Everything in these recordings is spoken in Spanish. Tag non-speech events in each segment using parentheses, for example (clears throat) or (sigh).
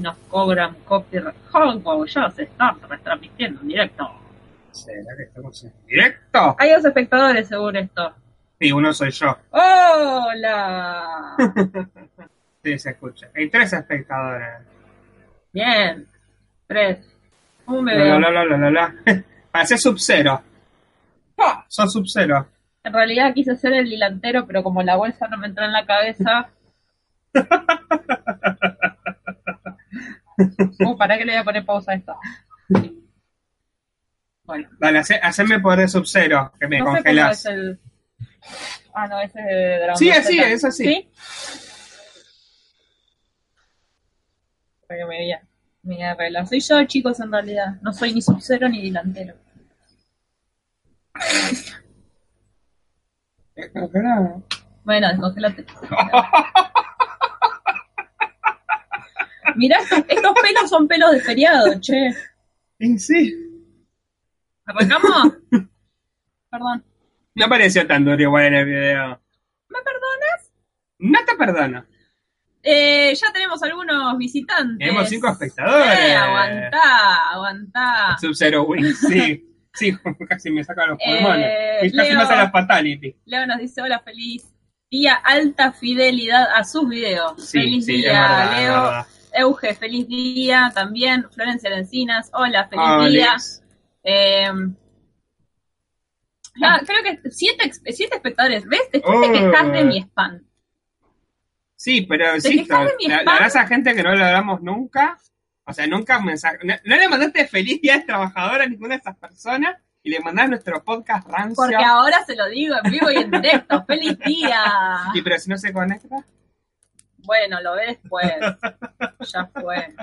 nos cobran copyright. Oh, ya se está retransmitiendo en directo. ¿Será que estamos en directo? Hay dos espectadores según esto. Sí, uno soy yo. ¡Hola! (laughs) Sí, se escucha. Hay tres espectadores. Bien. Tres. ¿Cómo me La, la, la, la. Parece Sub-Zero. Ah, Son Sub-Zero. En realidad quise ser el delantero, pero como la bolsa no me entró en la cabeza. (laughs) Uh, para que le voy a poner pausa a esto. Bueno, Dale, hace, haceme poder Sub-Zero, que me no sé cómo congelas. es el. Ah, no, ese es de Dragon Sí, así es, así. ¿Sí? Para que me vea. Me arregla. Soy yo, chicos, en realidad. No soy ni subcero ni delantero. (laughs) Bueno, descongelate. (laughs) Mirá, estos, pelos son pelos de feriado, che. Sí. ¿Arrancamos? (laughs) Perdón. No pareció tan duro igual en el video. ¿Me perdonas? No te perdono. Eh, ya tenemos algunos visitantes. Tenemos cinco espectadores. Eh, aguantá, aguantá. Sub-Zero Wings, sí. Sí, (laughs) casi me saca los pulmones. Eh, y casi Leo. me la fatality. Leo nos dice, hola, feliz día, alta fidelidad a sus videos. Sí, feliz sí, día, verdad, Leo. Euge, feliz día también. Florencia Encinas, hola, feliz día. Eh, ah, creo que siete, siete espectadores. ¿Ves? Después te Oh. quejas de mi spam. Sí, pero ¿Te mi la, la esa gente que no lo hablamos nunca, o sea, nunca mensaje, no, no le mandaste feliz día de trabajadora a ninguna de esas personas y le mandás nuestro podcast rancio. Porque ahora se lo digo en vivo y en directo. ¡Feliz día! Sí, pero si no se conecta, Bueno, lo ve después. Ya fue.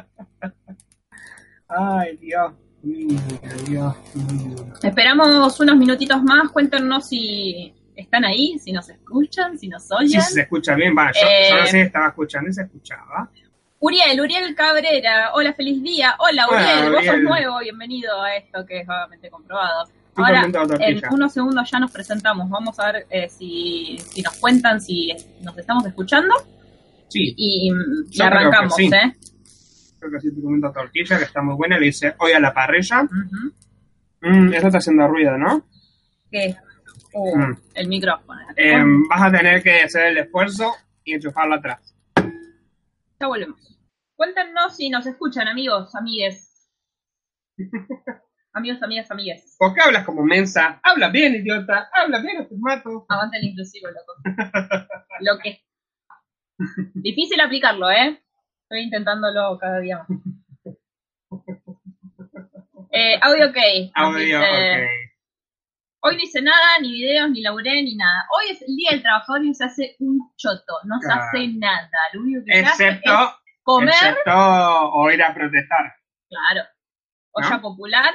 ay Dios mío, Dios mío. Esperamos unos minutitos más. Cuéntenos si están ahí, si nos escuchan, si nos Sí, oyen. se escucha bien, va, yo, Eh, yo no sé, estaba escuchando y se escuchaba. Uriel, Uriel Cabrera. Hola, feliz día. Hola, Hola, Uriel. Vos sos nuevo. Bienvenido a esto que es vagamente comprobado. Ahora, en unos segundos ya nos presentamos. Vamos a ver eh, si, si nos cuentan si nos estamos escuchando Sí, y, y Yo creo que arrancamos, sí. ¿eh? creo que sí te comento tortilla, que está muy buena, le dice, hoy a la parrilla. Ujú. Mm, eso está haciendo ruido, ¿no? ¿Qué? Uh, Mm. El micrófono. Eh, vas a tener que hacer el esfuerzo y enchufarlo atrás. Ya volvemos. Cuéntenos si nos escuchan, amigos, amigues. (laughs) amigos, amigas, amigues. ¿Por qué hablas como mensa? Habla bien, idiota. Habla bien o te mato. Aguanta el inclusivo, loco. Lo que. Difícil aplicarlo, ¿eh? Estoy intentándolo cada día más. Eh, audio ok. Audio, dice, ok. Hoy no hice nada, ni videos, ni laburé, ni nada. Hoy es el día del trabajador y se hace un choto. No se Claro. hace nada. Lo único que se hace es Excepto, comer. excepto o ir a protestar. Claro. Olla ¿No? popular,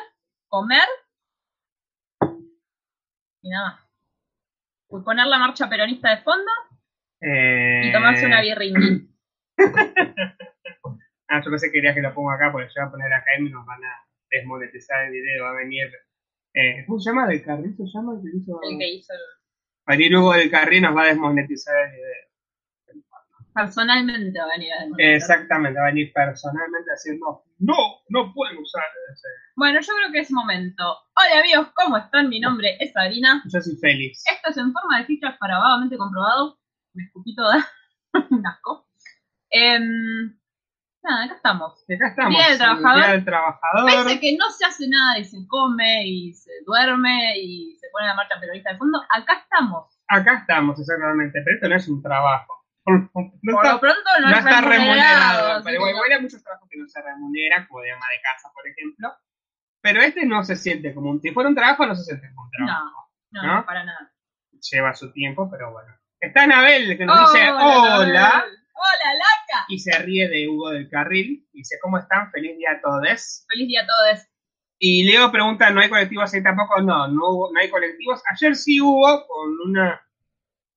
comer y nada más. Poner la marcha peronista de fondo Eh... y tomarse una birringui. (laughs) Ah, yo pensé que querías que lo ponga acá, porque yo voy a poner acá y nos van a desmonetizar el video. Va a venir. Eh, ¿Cómo se llama? ¿Del Carril se llama? El que hizo... El que hizo el- Va a venir Hugo del Carril nos va a desmonetizar el video. personalmente va a venir a demonetizar. Exactamente, va a venir personalmente a decir, no, no, no pueden usar ese. Bueno, yo creo que es momento. Hola amigos, ¿cómo están? Mi nombre es Sabrina. Yo soy Félix. Esto es en forma de fichas para vagamente comprobado. Me escupí toda. (laughs) Un asco. Em, nada, acá estamos. Acá estamos. Día del el trabajador. Día del trabajador. Pese que no se hace nada y se come y se duerme y se pone la marcha peronista de fondo, acá estamos. Acá estamos, exactamente. Pero esto no es un trabajo. (laughs) No Por está, lo pronto no, no es está remunerado. Pero igual hay muchos trabajos que no se remuneran, como de ama de casa, por ejemplo. Pero este no se siente como un. Si fuera un trabajo, no se siente como un trabajo. ¿No? no, para nada. Lleva su tiempo, pero bueno. Está Anabel que nos dice hola. Hola, Hola, Laca. y se ríe de Hugo del Carril. Y dice, ¿cómo están? Feliz día a todos. Feliz día a todos. Y Leo pregunta, ¿no hay colectivos ahí tampoco? No, no, hubo- no hay colectivos. Ayer sí hubo, con una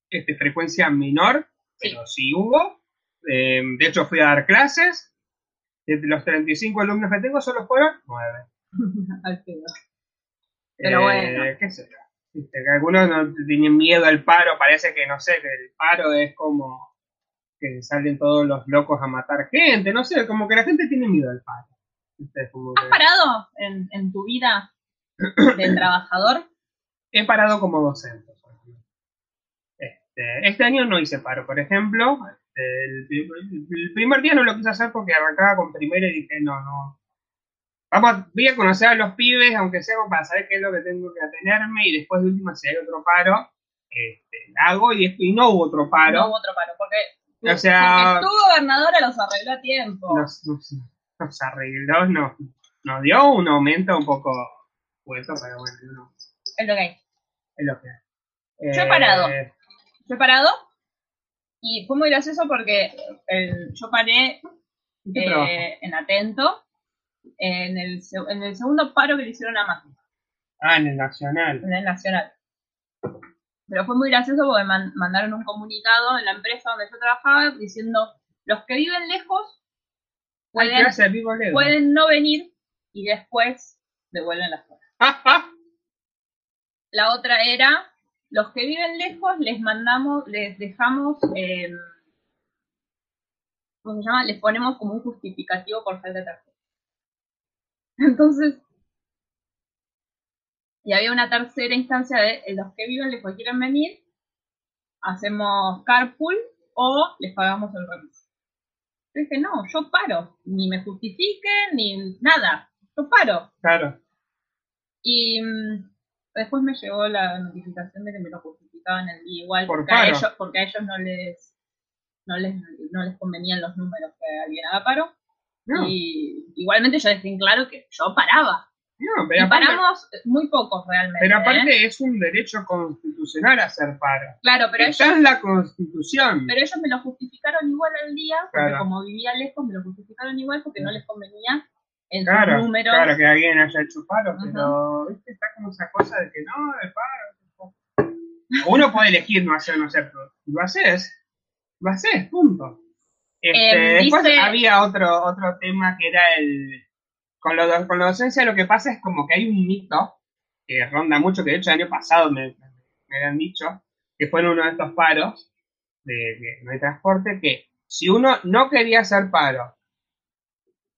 este, frecuencia menor, Sí. pero sí hubo. Eh, de hecho, fui a dar clases. De los 35 alumnos que tengo, solo fueron 9. (laughs) Al. Pero bueno. ¿Qué yo? Viste, que algunos no tienen miedo al paro, parece que no sé, que el paro es como que salen todos los locos a matar gente, no sé, como que la gente tiene miedo al paro. ¿viste? Como ¿Has que- parado en, en tu vida de (clears throat) trabajador? He parado como docente. Este, este año no hice paro, por ejemplo. Este, el, el primer día no lo quise hacer porque arrancaba con primero y dije, no, no. Vamos, voy a conocer a los pibes, aunque sea para saber qué es lo que tengo que atenerme, y después de última, si hay otro paro, este, hago, y, y no hubo otro paro. No hubo otro paro, porque, O sea- porque tu gobernadora los arregló a tiempo. nos, nos, nos arregló, nos, nos dio un aumento un poco puesto, pero bueno, no, Es lo que hay. es lo que hay. Yo he parado. Eh, Yo he parado y fue muy gracioso porque el- yo paré ¿qué eh, en Atento en el, se- en el segundo paro que le hicieron a Macri, Ah, en el Nacional. en el Nacional. Pero fue muy gracioso porque man- mandaron un comunicado en la empresa donde yo trabajaba diciendo los que viven lejos pueden, gracias, no venir y después devuelven las cosas. La otra era, los que viven lejos les mandamos, les dejamos, eh, ¿cómo se llama? Les ponemos como un justificativo por falta de tarjeta. (laughs) Entonces, y había una tercera instancia de los que viven lejos quieren venir, hacemos carpool o les pagamos el remis. Yo dije, no, yo paro, ni me justifiquen, ni nada, yo paro. Claro. Y mm, después me llegó la notificación de que me lo justificaban el día igual, Por porque, a ellos, porque a ellos no les, no les no les convenían los números que alguien haga paro. No, Y igualmente yo dejé en claro que yo paraba. no, pero Y aparte, paramos muy pocos realmente. pero ¿eh? aparte es un derecho constitucional hacer paro. Claro, pero ellos, Está en la constitución. pero ellos me lo justificaron igual al día, porque Claro. como vivía lejos me lo justificaron igual porque no les convenía en sus Claro, números. claro que alguien haya hecho paro, pero ¿viste? está como esa cosa de que no, el paro. Uno puede elegir no hacer no hacer, si lo haces, lo haces, punto. Este, Em, después dice- había otro, otro tema que era el. Con, lo, con la docencia lo que pasa es como que hay un mito que ronda mucho, que de hecho el año pasado me, me habían dicho, que fue en uno de estos paros de, transporte, que si uno no quería hacer paro,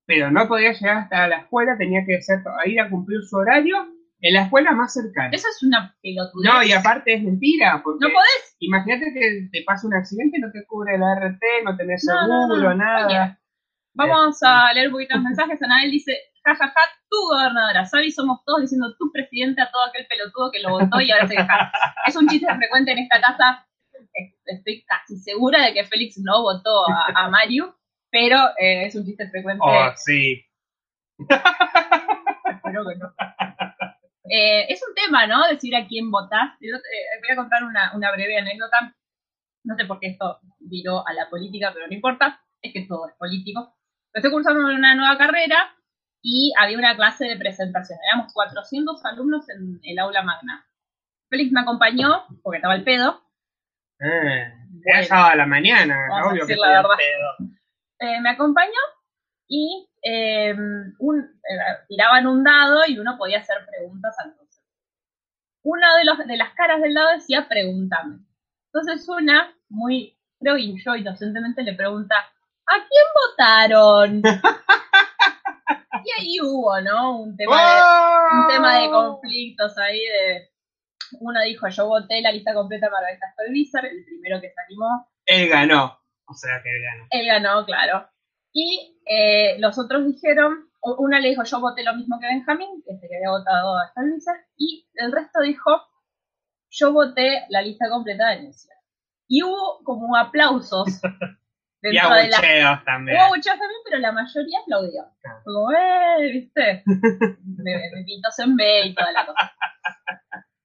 pero no podía llegar hasta la escuela, tenía que hacer, ir a cumplir su horario en la escuela más cercana. Eso es una pelotudez. No, y aparte es mentira, porque no podés. imagínate que te pasa un accidente y no te cubre la RT, no tenés No, seguro, no, nada. Vamos a leer un poquito los mensajes. Anabel dice, jajaja, tu gobernadora. Sabi somos todos diciendo tu presidente a todo aquel pelotudo que lo votó y ahora se queja. Es un chiste frecuente en esta casa. Estoy casi segura de que Félix no votó a, a Mario, pero eh, es un chiste frecuente. Oh, sí. Espero que no. Eh, es un tema, ¿no? Decir a quién votás. Otro- eh, voy a contar una, una breve anécdota. No sé por qué esto viró a la política, pero no importa. Es que todo es político. Estoy cursando una nueva carrera y había una clase de presentación. Éramos 400 alumnos en el aula magna. Félix me acompañó, porque estaba el pedo. Eh, era sábado a la mañana, Vamos a obvio que la pedo. Eh, me acompañó y eh, un- eh, tiraban un dado y uno podía hacer preguntas al. Una de, los, de las caras del dado decía pregúntame. Entonces una, muy, creo que yo inocentemente le pregunta, ¿a quién votaron? (laughs) y ahí hubo, ¿no? Un tema de, un tema de ¡Oh! conflictos ahí de... Uno dijo, yo voté la lista completa para Margarita Stolbizer, el primero que se animó. Él ganó. O sea que él ganó. Él ganó, claro. Y eh, los otros dijeron, una le dijo, yo voté lo mismo que Benjamín, que se había votado a Stolbizer, y el resto dijo, yo voté la lista completa de Necia. Y hubo como aplausos (laughs) Y dentro de la... abucheos también. Hubo abucheos también, pero la mayoría aplaudió. Fue como, eh, ¿viste? Me- Bebitos en B y toda la cosa.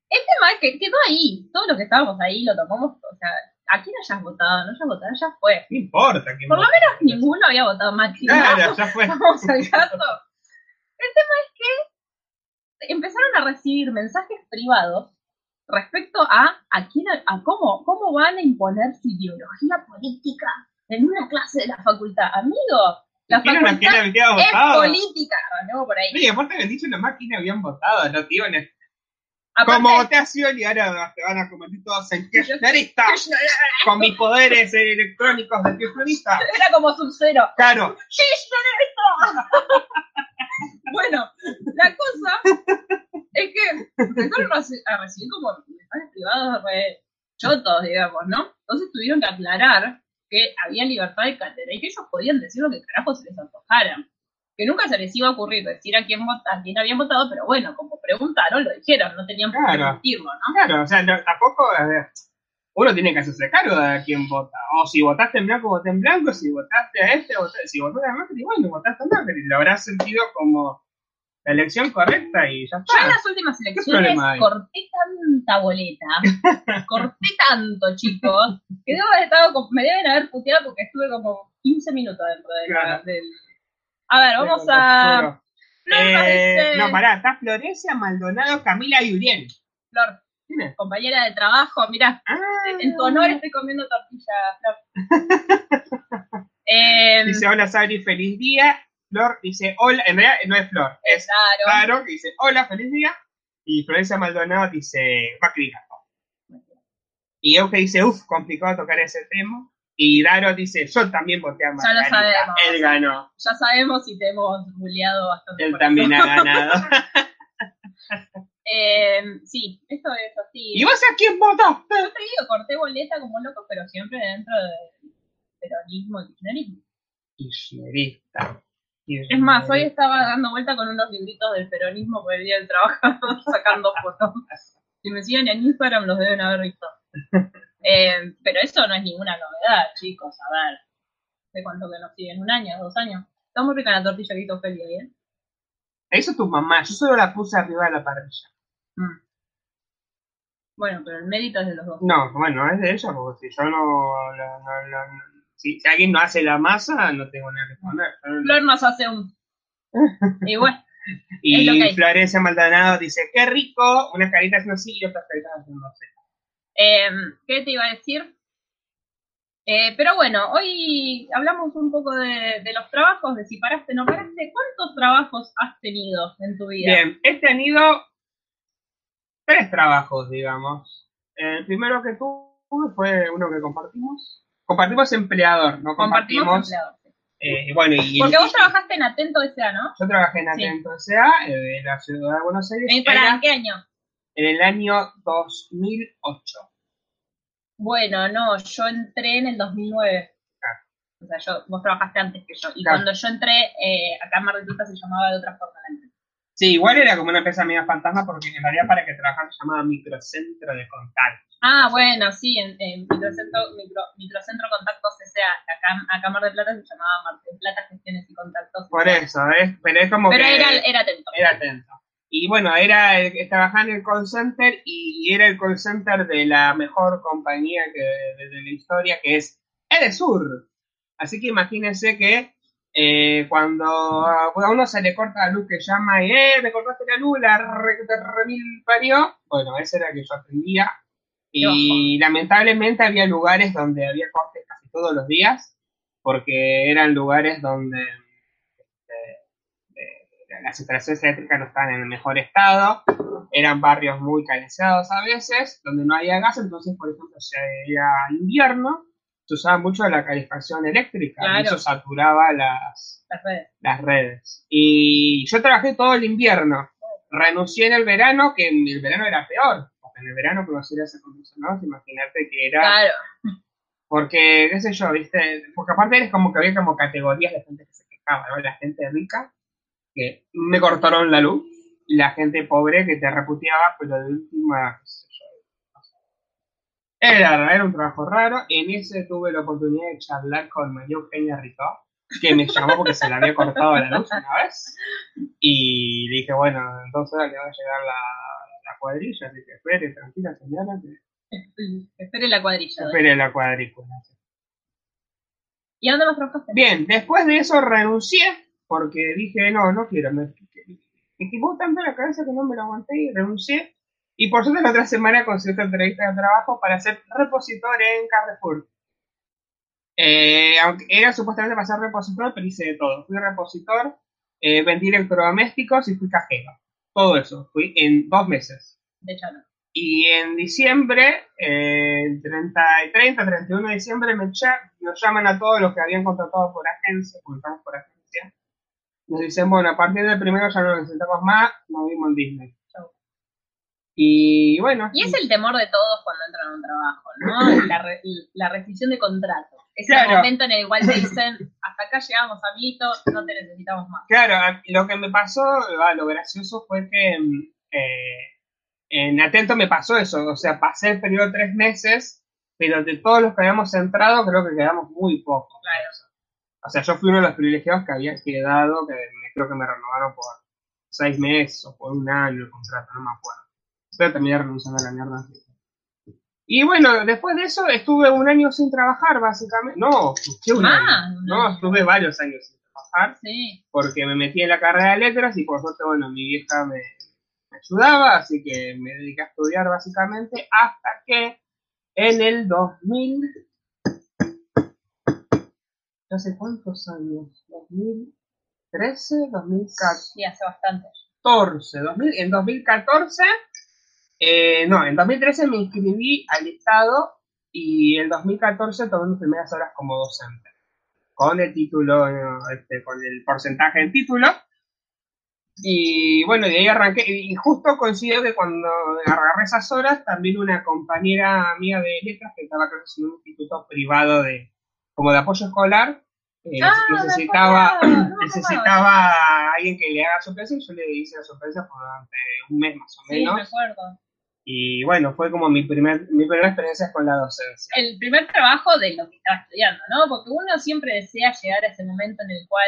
El tema es que quedó ahí. Todos los que estábamos ahí lo tomamos, o sea, a quien hayas votado, no hayas votado, ya fue. No importa. quién Por lo vota. Ninguno había votado Maxi. Claro, ya fue. Vamos al caso. El tema es que empezaron a recibir mensajes privados respecto a, a, quién, a cómo, cómo van a imponer su ideología política en una clase de la facultad. Amigo, la ¿Quién quién facultad es votado? política. Arrancemos por ahí. Sí, aparte habían dicho nomás quién habían votado, no que iban a- Aparte, Como votación y ahora te van a convertir todos en kirchneristas (laughs) con mis poderes electrónicos de kirchnerista. era como Sub-Zero. Claro, (laughs) Bueno, la cosa es que empezaron a recibir como mensajes privados re chotos, digamos, ¿no? Entonces tuvieron que aclarar que había libertad de cátedra y que ellos podían decir lo que carajo se les antojara. Que nunca se les iba a ocurrir decir a quién, vota- a quién habían votado, pero bueno, como preguntaron, lo dijeron, no tenían por qué mentirlo, ¿no? claro, o sea, no- tampoco eh, uno tiene que hacerse cargo de a quién vota. O si votaste en blanco, voté en blanco, si votaste a este, voté, si votaste a Macri, bueno, votaste a Macri, lo habrás sentido como la elección correcta y ya Yo en está. las últimas elecciones corté tanta boleta, (laughs) corté tanto, chicos, que debo haber estado me deben haber puteado porque estuve como 15 minutos dentro de la- Claro. del... A ver, vamos a... Flor Eh, dice- no, pará, está Florencia, Maldonado, Camila y Uriel. Flor, compañera de trabajo, mirá, Ah, en tu honor estoy comiendo tortilla, Flor. (laughs) Eh, Dice, hola Sabri, feliz día. Flor dice, hola, en realidad no es Flor, es claro. Claro, que dice, hola, feliz día. Y Florencia Maldonado dice, Macri ganó. Y Euge dice, uff, complicado tocar ese tema. Y Daro dice, yo también voté a Ya lo Margarita. sabemos. Él ganó. Ya sabemos si te hemos bulleado bastante. Él también eso. ha ganado. (laughs) (laughs) Eh, sí, esto es así. ¿Y vos a quién votaste? Yo te digo, corté boleta como loco, pero siempre dentro del peronismo y kirchnerismo. Kirchnerista. Es más, hoy estaba dando vuelta con unos libritos del peronismo por el día del trabajador (laughs) sacando fotos. Si me siguen en Instagram los deben haber visto. Eh, pero eso no es ninguna novedad, chicos. A ver, ¿de cuánto que nos siguen? ¿Un año? ¿Dos años? Está muy rica la tortilla que hizo Feli ahí, ¿eh? Eso tu mamá, yo solo la puse arriba de la parrilla. Mm. Bueno, pero el mérito es de los dos. No, bueno, es de ella, porque si yo no. no- no- no- si, si alguien no hace la masa, no tengo nada que poner. No- Flor nos hace un... (laughs) Y bueno, es Y. Florencia Maldonado dice, qué rico, unas caritas haciendo así y otras caritas haciendo así. Eh, ¿Qué te iba a decir? Eh, pero bueno, hoy hablamos un poco de, de los trabajos, de si paraste o no paraste. ¿Cuántos trabajos has tenido en tu vida? Bien, he tenido tres trabajos, digamos. El primero que tuve fue uno que compartimos. Compartimos empleador, no Compartimos eh, bueno, y Porque vos trabajaste en Atento S.A., ¿no? yo trabajé en Sí. Atento S.A. eh, en la ciudad de Buenos Aires. Eh, ¿Para era qué año? En el año 2008. Bueno, no, yo entré en el 2009. Claro. O sea, yo, vos trabajaste antes que yo. Y Claro. cuando yo entré, eh, acá en Mar del Plata se llamaba de otra forma la empresa. Sí, igual era como una empresa media fantasma porque en realidad para que trabajara se llamaba Microcentro de Contactos. Ah, bueno, sí, en, en Microcentro, micro, Microcentro Contactos S.A. Acá, acá Mar del Plata se llamaba Mar del Plata Gestiones y Contactos. Por eso, ¿ves? Pero es como Pero que... era, era atento. era atento. Y bueno, era el que trabajaba en el call center y era el call center de la mejor compañía que de, de la historia, que es Edesur. Así que imagínense que eh, cuando a uno se le corta la luz que llama y ¡eh, me cortaste la luz, la re, te remil parió! Bueno, ese era el que yo atendía. Y lamentablemente había lugares donde había cortes casi todos los días, porque eran lugares donde las instalaciones eléctricas no estaban en el mejor estado, eran barrios muy carenciados a veces, donde no había gas, entonces, por ejemplo, si era invierno, se usaba mucho la calefacción eléctrica, Claro. y eso saturaba las, Las redes. las redes. Y yo trabajé todo el invierno, renuncié en el verano, que en el verano era peor, porque en el verano conocer ese acondicionado, imagínate que era... Claro. Porque, qué sé yo, viste, porque aparte eres como que había como categorías de gente que se quejaba, ¿no? La gente rica, que me cortaron la luz, y la gente pobre que te reputeaba, pero de última, qué sé yo. Era, era un trabajo raro, en ese tuve la oportunidad de charlar con María Eugenia Rito, que me llamó porque se le había cortado la luz una vez, y le dije, bueno, entonces le va a llegar la, la cuadrilla, así que espere, tranquila señora, que Espere la cuadrilla. espere la cuadrícula. ¿Y a dónde más trabajaste? Bien, después de eso renuncié porque dije, no, no quiero. Me, me quemó tanto la cabeza que no me lo aguanté y renuncié. Y por suerte la otra semana conseguí otra entrevista de trabajo para ser repositor en Carrefour. Eh, aunque era supuestamente para ser repositor, pero hice de todo. Fui repositor, eh, vendí electrodomésticos y fui cajero. Todo eso, fui en dos meses. De hecho, no. Y en diciembre, eh, el 30, 30, 31 de diciembre, me cha- nos llaman a todos los que habían contratado por agencia, estamos por agencia. Nos dicen, bueno, a partir del primero ya no necesitamos más, nos vimos en Disney. Y bueno, Y es el temor de todos cuando entran a un trabajo, ¿no? (coughs) La, re- la rescisión de contrato. Es el Claro. momento en el cual te dicen, hasta acá llegamos, amiguito, no te necesitamos más. Claro, lo que me pasó, ah, lo gracioso fue que eh, en Atento me pasó eso, o sea, pasé el periodo de tres meses, pero de todos los que habíamos entrado creo que quedamos muy pocos. Claro. O sea, yo fui uno de los privilegiados que había quedado, que me- creo que me renovaron por seis meses o por un año el contrato, no me acuerdo. Pero terminé renunciando a la mierda. Y bueno, después de eso estuve un año sin trabajar, básicamente. No, ¿qué un Más, año? No, estuve varios años sin trabajar Sí. porque me metí en la carrera de letras y por suerte, bueno, mi vieja me, me ayudaba, así que me dediqué a estudiar básicamente hasta que en el 2000, no sé cuántos años, 2013, 2014, Sí, hace bastante. 2000, en 2014, eh, no, en 2013 me inscribí al Estado y en 2014 tomé mis primeras horas como docente, con el título, este, con el porcentaje del título. Y bueno, de ahí arranqué, y justo coincidió que cuando agarré esas horas, también una compañera mía de letras que estaba creo en un instituto privado de, como de apoyo escolar, eh, Ah, necesitaba, no (clears throat) necesitaba a alguien que le haga sorpresa y yo le hice la sorpresa por durante un mes más o Sí, menos. me acuerdo. Y bueno, fue como mi primer, mi primera experiencia con la docencia. El primer trabajo de lo que estaba estudiando, ¿no? Porque uno siempre desea llegar a ese momento en el cual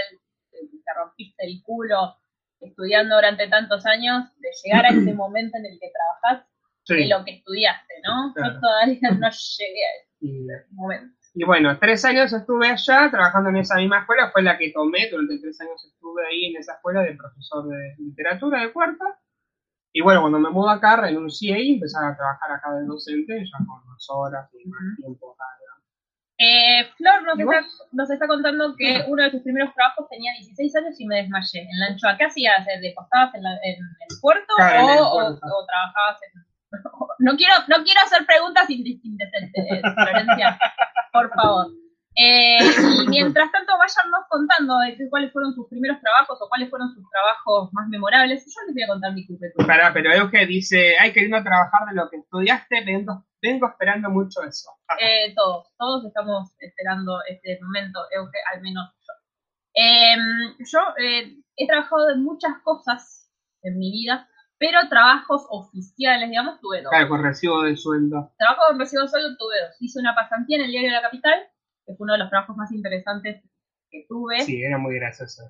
te rompiste el culo estudiando durante tantos años, de llegar a ese (clears throat) momento en el que trabajás de Sí. lo que estudiaste, ¿no? Claro. Yo todavía (clears throat) no llegué a Y, ese momento. Y bueno, tres años estuve allá trabajando en esa misma escuela, fue la que tomé, durante tres años estuve ahí en esa escuela de profesor de literatura de cuarta. Y bueno, cuando me mudo acá, renuncié y empecé a trabajar acá de docente, ya con más horas y más tiempo acá. Eh, Flor nos ¿Y está, vos? nos está contando que uno de tus primeros trabajos tenía 16 años y me desmayé. En la anchoa, ¿qué hacías? ¿De postabas en, la- en el puerto Claro, en el o, puerto. o- o trabajabas en.? No quiero, no quiero hacer preguntas inde- indecentes, eh, Florencia, por favor. Eh, y mientras tanto, váyanos contando de cuáles fueron sus primeros trabajos o cuáles fueron sus trabajos más memorables. Yo les voy a contar mi currículum. Pará, pero Euge dice, ay, queriendo trabajar de lo que estudiaste, vengo, vengo esperando mucho eso. Eh, todos, todos estamos esperando este momento, Euge, al menos yo. Em, yo eh, he trabajado en muchas cosas en mi vida, pero trabajos oficiales, digamos, tuve dos. Claro, con recibo de sueldo. Trabajo con recibo de sueldo tuve dos. Hice una pasantía en el diario de la capital, que fue uno de los trabajos más interesantes que tuve. Sí, era muy gracioso.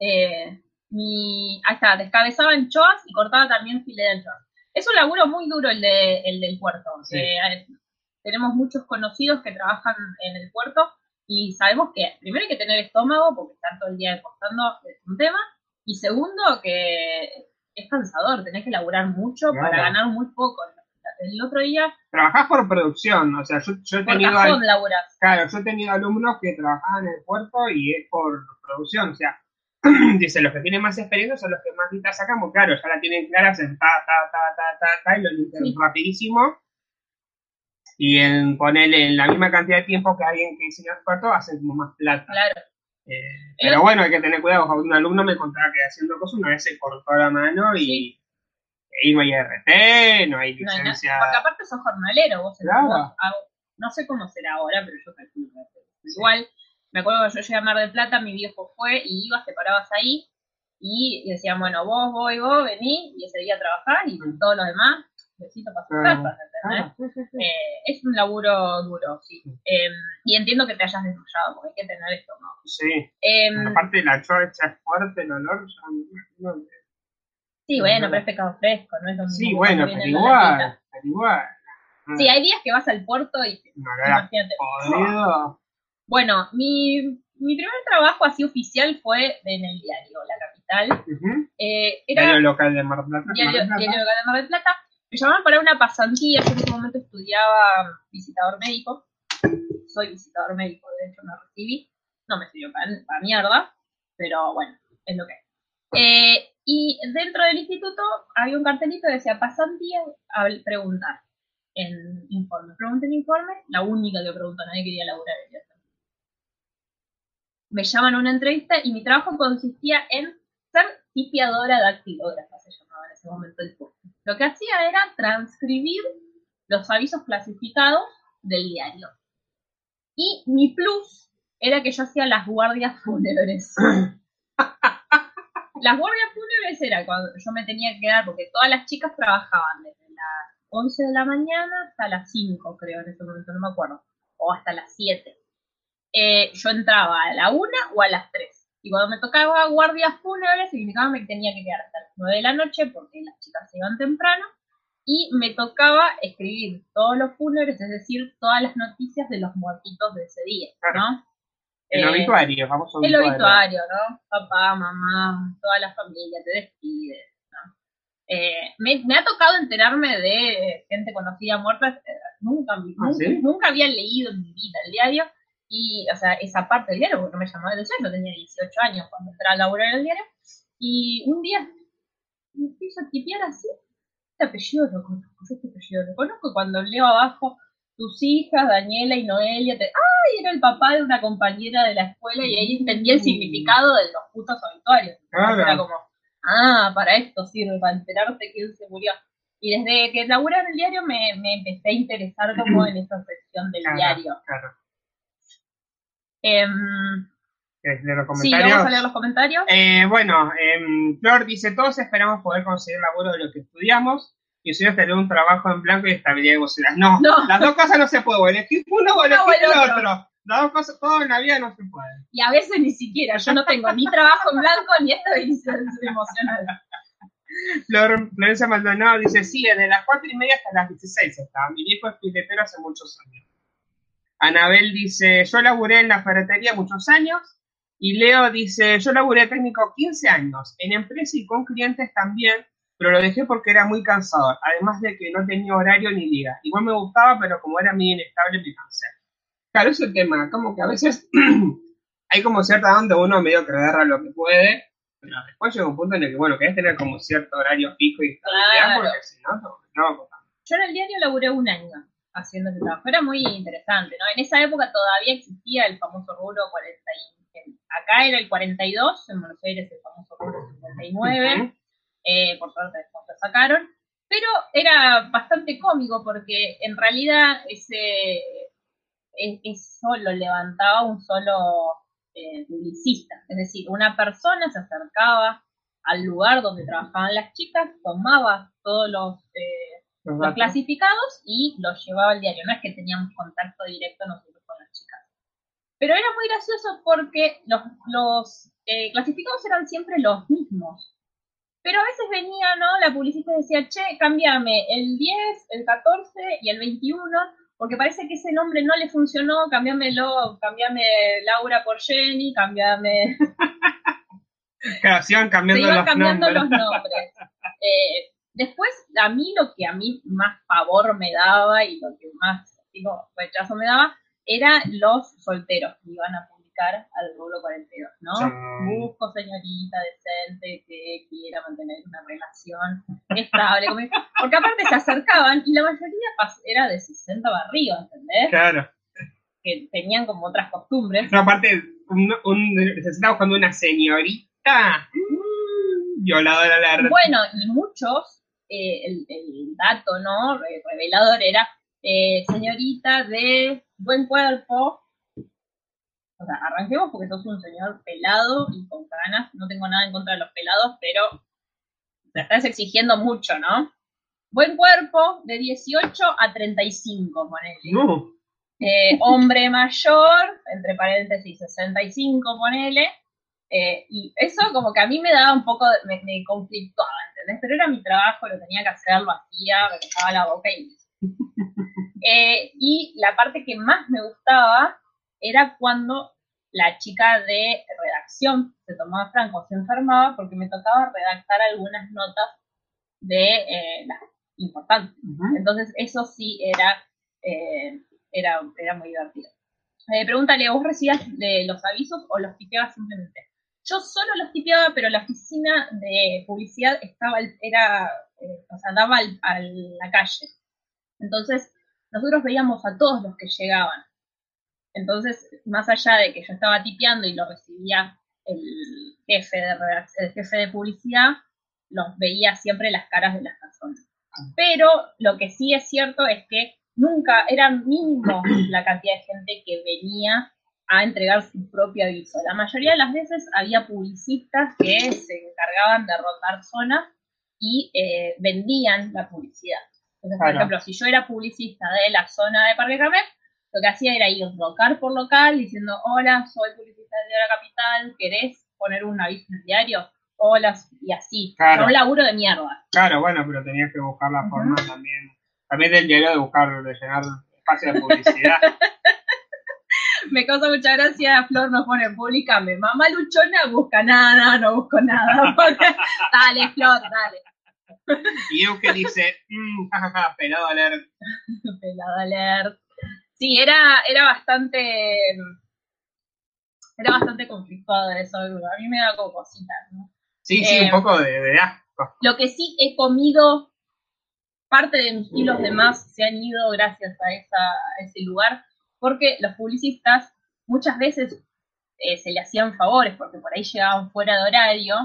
Eh, mi, ahí está, descabezaba anchoas y cortaba también filete de anchoas. Es un laburo muy duro el, de, el del puerto. Sí. Eh, tenemos muchos conocidos que trabajan en el puerto y sabemos que primero hay que tener estómago porque estar todo el día costando es un tema y segundo que es cansador, tenés que laburar mucho para ganar muy poco. El otro día Trabajás por producción, o sea, yo, yo he tenido... cajón laburás. Claro, yo he tenido alumnos que trabajaban en el puerto y es por producción, o sea, (clears throat) dice, los que tienen más experiencia son los que más guita sacan, porque claro, ya la tienen clara, hacen ta, ta, ta, ta, ta, ta, y lo limpian Sí. rapidísimo. Y en ponerle en la misma cantidad de tiempo que alguien que diseña el puerto, hacen como más plata. Claro. Eh, pero bueno, hay que tener cuidado, un alumno me contaba que haciendo cosas una vez se cortó la mano y, Sí. y no hay RT, no hay No licencia. Porque aparte sos jornalero, vos, Claro. vos hago- no sé cómo será ahora, pero yo calculo que es igual. Me acuerdo que yo llegué a Mar del Plata, mi viejo fue y ibas, te parabas ahí y decían, bueno, vos, vos y vos, vení, y ese día a trabajar y Mm. todos los demás, besito para sus casas, ¿entendés? Ah, sí, sí, sí. Eh, es un laburo duro, sí. Eh, y entiendo que te hayas desmayado, porque hay que tener estómago. Sí. Eh, Aparte la chocha es fuerte, el olor, ya sí, bueno, pero es pescado fresco, no es lo. Sí, bueno, pero igual, pero igual. Sí, hay días que vas al puerto y imagínate. podrido. Bueno, mi, mi primer trabajo así oficial fue en el diario La Capital. Ujú. Eh, era Diario local de Mar del Plata. diario, Mar del Plata. diario local de Mar del Plata. Me llamaron para una pasantía. Yo en ese momento estudiaba visitador médico. Soy visitador médico, de hecho me recibí. No me sirvió para, para mierda, pero bueno, es lo que es. Eh, Y dentro del instituto había un cartelito que decía pasantía a preguntar en informe. Pregunté en informe, la única que preguntó, nadie quería laburar el Me llaman a una entrevista y mi trabajo consistía en ser tipiadora dactilógrafa, se llamaba en ese momento el puesto. Lo que hacía era transcribir los avisos clasificados del diario. Y mi plus era que yo hacía las guardias fúnebres. (laughs) las guardias fúnebres era cuando yo me tenía que quedar, porque todas las chicas trabajaban desde las 11 de la mañana hasta las 5, creo, en ese momento, no me acuerdo, o hasta las 7. Eh, yo entraba a la 1 o a las 3. Y cuando me tocaba guardias fúnebres, significaba que tenía que quedar hasta las 9 de la noche, porque las chicas se iban temprano, y me tocaba escribir todos los fúnebres, es decir, todas las noticias de los muertitos de ese día, ¿no? El eh, obituario, vamos a El obituario, ¿no? Papá, mamá, toda la familia, te despides, ¿no? Eh, me, ha tocado enterarme de gente conocida muerta, eh, nunca, ¿Ah, nunca, había leído en mi vida el diario, y, o sea, esa parte del diario, porque no me llamó la atención, yo tenía 18 años cuando entré a laburar en el diario, y un día me empiezo a tipear así, este apellido lo conozco, este apellido lo conozco, cuando leo abajo tus hijas, Daniela y Noelia, te... ¡ay! Era el papá de una compañera de la escuela y ahí entendía el significado de los putos obituarios. Era como, ah, para esto sirve, para enterarte que él se murió. Y desde que laburé en el diario me, me empecé a interesar como en esa sección del diario. Claro. Eh, los comentarios? Sí, vamos a leer los comentarios. Eh, bueno, eh, Flor dice, todos esperamos poder conseguir laburo de lo que estudiamos y ustedes tener un trabajo en blanco y estabilidad emocional. No, no, las dos cosas no se pueden. Elegir uno o elegir el otro. Las dos cosas, todo en la vida no se puede. Y a veces ni siquiera. Yo no tengo ni trabajo en blanco ni estabilidad emocional. Flor, Florencia Maldonado dice, sí, desde las cuatro y media hasta las 16 estaba. Mi viejo es filetero hace muchos años. Anabel dice, yo laburé en la ferretería muchos años. Y Leo dice, yo laburé técnico 15 años, en empresa y con clientes también, pero lo dejé porque era muy cansador, además de que no tenía horario ni día. Igual me gustaba, pero como era muy inestable me cansé. Claro, es el tema, como que a veces (clears throat) hay como cierta donde uno medio que agarra lo que puede, pero después llega un punto en el que, bueno, querés tener como cierto horario fijo y estabilidad, porque si no, no, no, Yo en el diario laburé un año haciendo ese trabajo, era muy interesante, ¿no? En esa época todavía existía el famoso rubro 40 acá era el 42, en Buenos Aires el famoso rubro 59, eh, por suerte después lo sacaron, pero era bastante cómico porque en realidad ese eso lo levantaba un solo eh, publicista, es decir, una persona se acercaba al lugar donde trabajaban las chicas, tomaba todos los, eh, los, clasificados y los llevaba al diario. No es que teníamos contacto directo nosotros con las chicas. Pero era muy gracioso porque los, los clasificados eran siempre los mismos. Pero a veces venía, ¿no? La publicista decía, che, cámbiame el 10, el 14 y el 21, porque parece que ese nombre no le funcionó, cámbiamelo, cámbiame Laura por Jenny, cámbiame... Claro, se iban cambiando, los, cambiando nombres. los nombres. (laughs) Eh, después, a mí lo que a mí más favor me daba y lo que más digo, rechazo me daba, eran los solteros que iban a al rubro 42, ¿no? Busco señorita decente que quiera mantener una relación estable. Porque aparte se acercaban y la mayoría era de 60 barrios, ¿entendés? Claro. Que tenían como otras costumbres. No, aparte, un, un, se estaba buscando una señorita mm. violadora la Bueno, y muchos, eh, el, el, dato, ¿no? Revelador era eh, señorita de buen cuerpo, o sea, arranquemos porque sos un señor pelado y con ganas. No tengo nada en contra de los pelados, pero te estás exigiendo mucho, ¿no? Buen cuerpo, de 18 a 35, ponele. Eh, hombre mayor, entre paréntesis 65, ponele. Eh, y eso como que a mí me daba un poco, me, me, conflictuaba, ¿entendés? Pero era mi trabajo, lo tenía que hacer, lo hacía, me dejaba la boca y... (laughs) Eh, y la parte que más me gustaba era cuando la chica de redacción se tomaba franco, se enfermaba porque me tocaba redactar algunas notas de eh, las importantes. Entonces eso sí era, eh, era, era muy divertido. Eh, pregúntale, ¿vos recibías de los avisos o los tipeabas simplemente? Yo solo los tipeaba, pero la oficina de publicidad estaba, era, eh, o sea, daba a la calle. Entonces, nosotros veíamos a todos los que llegaban. Entonces, más allá de que yo estaba tipeando y lo recibía el jefe de, el jefe de publicidad, los veía siempre las caras de las personas. Pero lo que sí es cierto es que nunca era mínimo la cantidad de gente que venía a entregar su propio aviso. La mayoría de las veces había publicistas que se encargaban de rotar zonas y eh, vendían la publicidad. Entonces, por ejemplo, si yo era publicista de la zona de Parque Carmen, lo que hacía era ir local por local diciendo, hola, soy publicista de la capital, ¿querés poner un aviso en el diario? Hola, y así. Claro. un laburo de mierda. Claro, bueno, pero tenías que buscar la forma también. También del diario de buscar, de llenar espacio de publicidad. (laughs) me causa mucha gracia, Flor nos pone, publicame, mamá luchona busca nada, no busco nada. (laughs) dale, Flor, dale. Y que dice, mmm, jajaja, pelado alert. (laughs) pelado alert. Sí, era, era bastante, era bastante conflictuado eso, a mí me da como cositas, ¿no? Sí, sí, un eh, poco de, de asco. Lo que sí he comido, parte de mis kilos de más se han ido gracias a, esa, a ese lugar, porque los publicistas muchas veces eh, se le hacían favores, porque por ahí llegaban fuera de horario,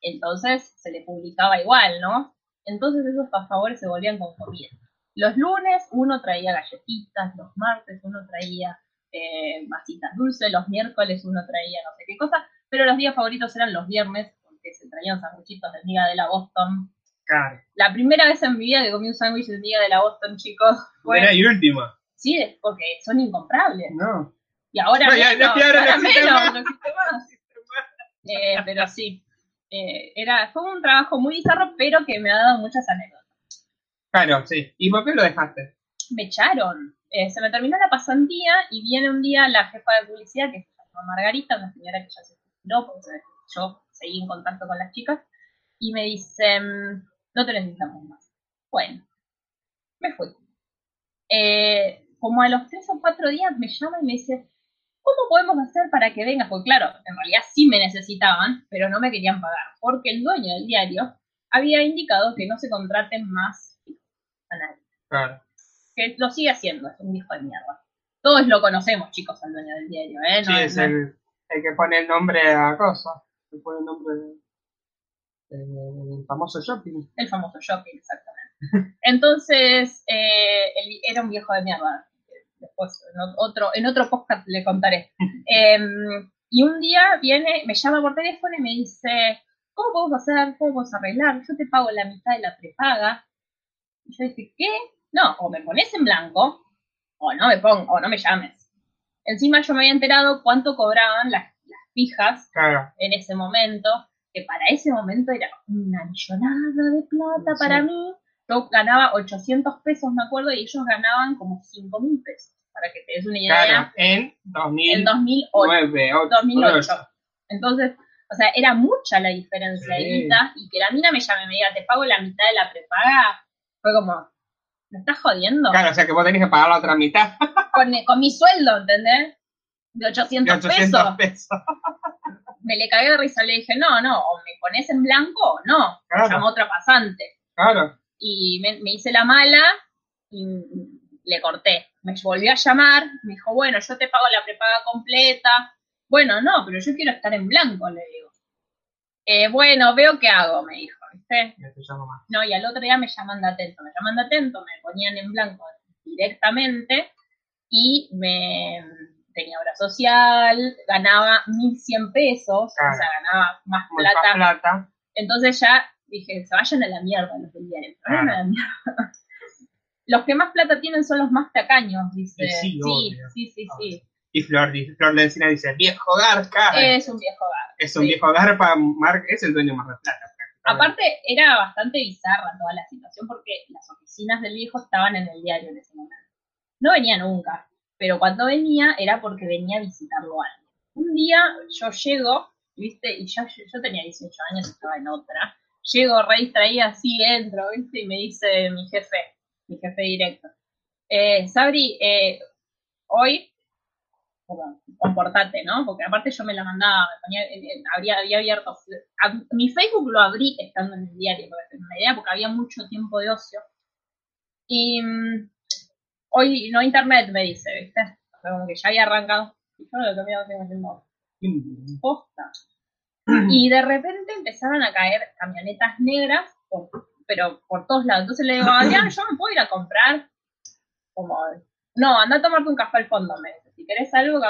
entonces se le publicaba igual, ¿no? Entonces esos favores se volvían con comida. Los lunes uno traía galletitas, los martes uno traía eh, masitas dulces, los miércoles uno traía no sé qué cosa, pero los días favoritos eran los viernes, porque se traían sanguchitos de miga de la Boston. Claro. La primera vez en mi vida que comí un sándwich de miga de la Boston, chicos, fue... Era y última. Sí, porque son incomprables. No. Y ahora, no, ya, no, ahora menos, no existe más. Eh, pero sí, eh, era, fue un trabajo muy bizarro, pero que me ha dado muchas anécdotas. Claro, sí. ¿Y por qué lo dejaste? Me echaron. Eh, se me terminó la pasantía y viene un día la jefa de publicidad, que se llama Margarita, una señora que ya se retiró, porque yo seguí en contacto con las chicas, y me dice, no te necesitamos más. Bueno, me fui. Eh, como a los tres o cuatro días me llama y me dice, ¿cómo podemos hacer para que vengas? Porque claro, en realidad sí me necesitaban, pero no me querían pagar, porque el dueño del diario había indicado que no se contraten más a nadie. Claro. Que lo sigue haciendo, es un hijo de mierda. Todos lo conocemos, chicos, al dueño del diario, ¿eh? sí, es el, que pone el nombre a Rosa, que pone el nombre del famoso shopping. El famoso shopping, exactamente. (laughs) Entonces, eh, era un viejo de mierda después en otro, en otro podcast le contaré. (laughs) Em, y un día viene, me llama por teléfono y me dice, ¿cómo podemos hacer? ¿Cómo podemos arreglar? Yo te pago la mitad de la prepaga. Y yo dije, ¿qué? No, o me pones en blanco, o no me pongo, o no me llames. Encima yo me había enterado cuánto cobraban las, fijas en ese momento, que para ese momento era una millonada de plata para mí yo ganaba 800 pesos, me acuerdo, y ellos ganaban como 5 mil pesos, para que te des una idea. Claro, en, 2000, en 2008. 2008. Entonces, o sea, era mucha la diferencia de y que la mina me llame y me diga, te pago la mitad de la prepaga, fue como, ¿me estás jodiendo? Claro, o sea, que vos tenés que pagar la otra mitad. (laughs) con, con mi sueldo, ¿entendés? De 800, de 800 pesos. me le cagué de risa, le dije, no, no, o me pones en blanco o no, claro. llamo otra pasante. Claro y me, hice la mala y le corté. Me volvió a llamar, me dijo, bueno, yo te pago la prepaga completa. Bueno, no, pero yo quiero estar en blanco, le digo. Eh, bueno, veo qué hago, me dijo, ¿viste? No, y al otro día me llaman de atento, me llaman de atento, me ponían en blanco directamente y me tenía obra social, ganaba 1.100 pesos, o sea, ganaba más plata. plata. Entonces ya dije, se vayan a la mierda los del diario, a la mierda. (laughs) Los que más plata tienen son los más tacaños, dice. Sí, sí, sí, sí, Y Flor, Flor de Encina dice, viejo garca. Es un viejo garca. Es un viejo garpa, Mark es el dueño más de plata. Aparte, era bastante bizarra toda la situación porque las oficinas del viejo estaban en el diario en ese momento. No venía nunca, pero cuando venía era porque venía a visitarlo alguien. Un día yo llego, viste, y yo, yo tenía 18 años, estaba en otra, llego re distraída así, entro, ¿viste? Y me dice mi jefe, mi jefe directo, eh, Sabri, eh, hoy como, comportate, ¿no? Porque aparte yo me la mandaba, me ponía, eh, eh, habría, había abierto, a- mi Facebook lo abrí estando en el diario, porque me idea, porque había mucho tiempo de ocio. Y mm, hoy no internet me dice, ¿viste? Como que ya había arrancado. Y yo lo que me iba haciendo posta. (clears throat) Y de repente empezaron a caer camionetas negras, por- pero por todos lados. Entonces le digo, Adrián, yo me puedo ir a comprar. Como, no, anda a tomarte un café al fondo, me dice. Si querés algo,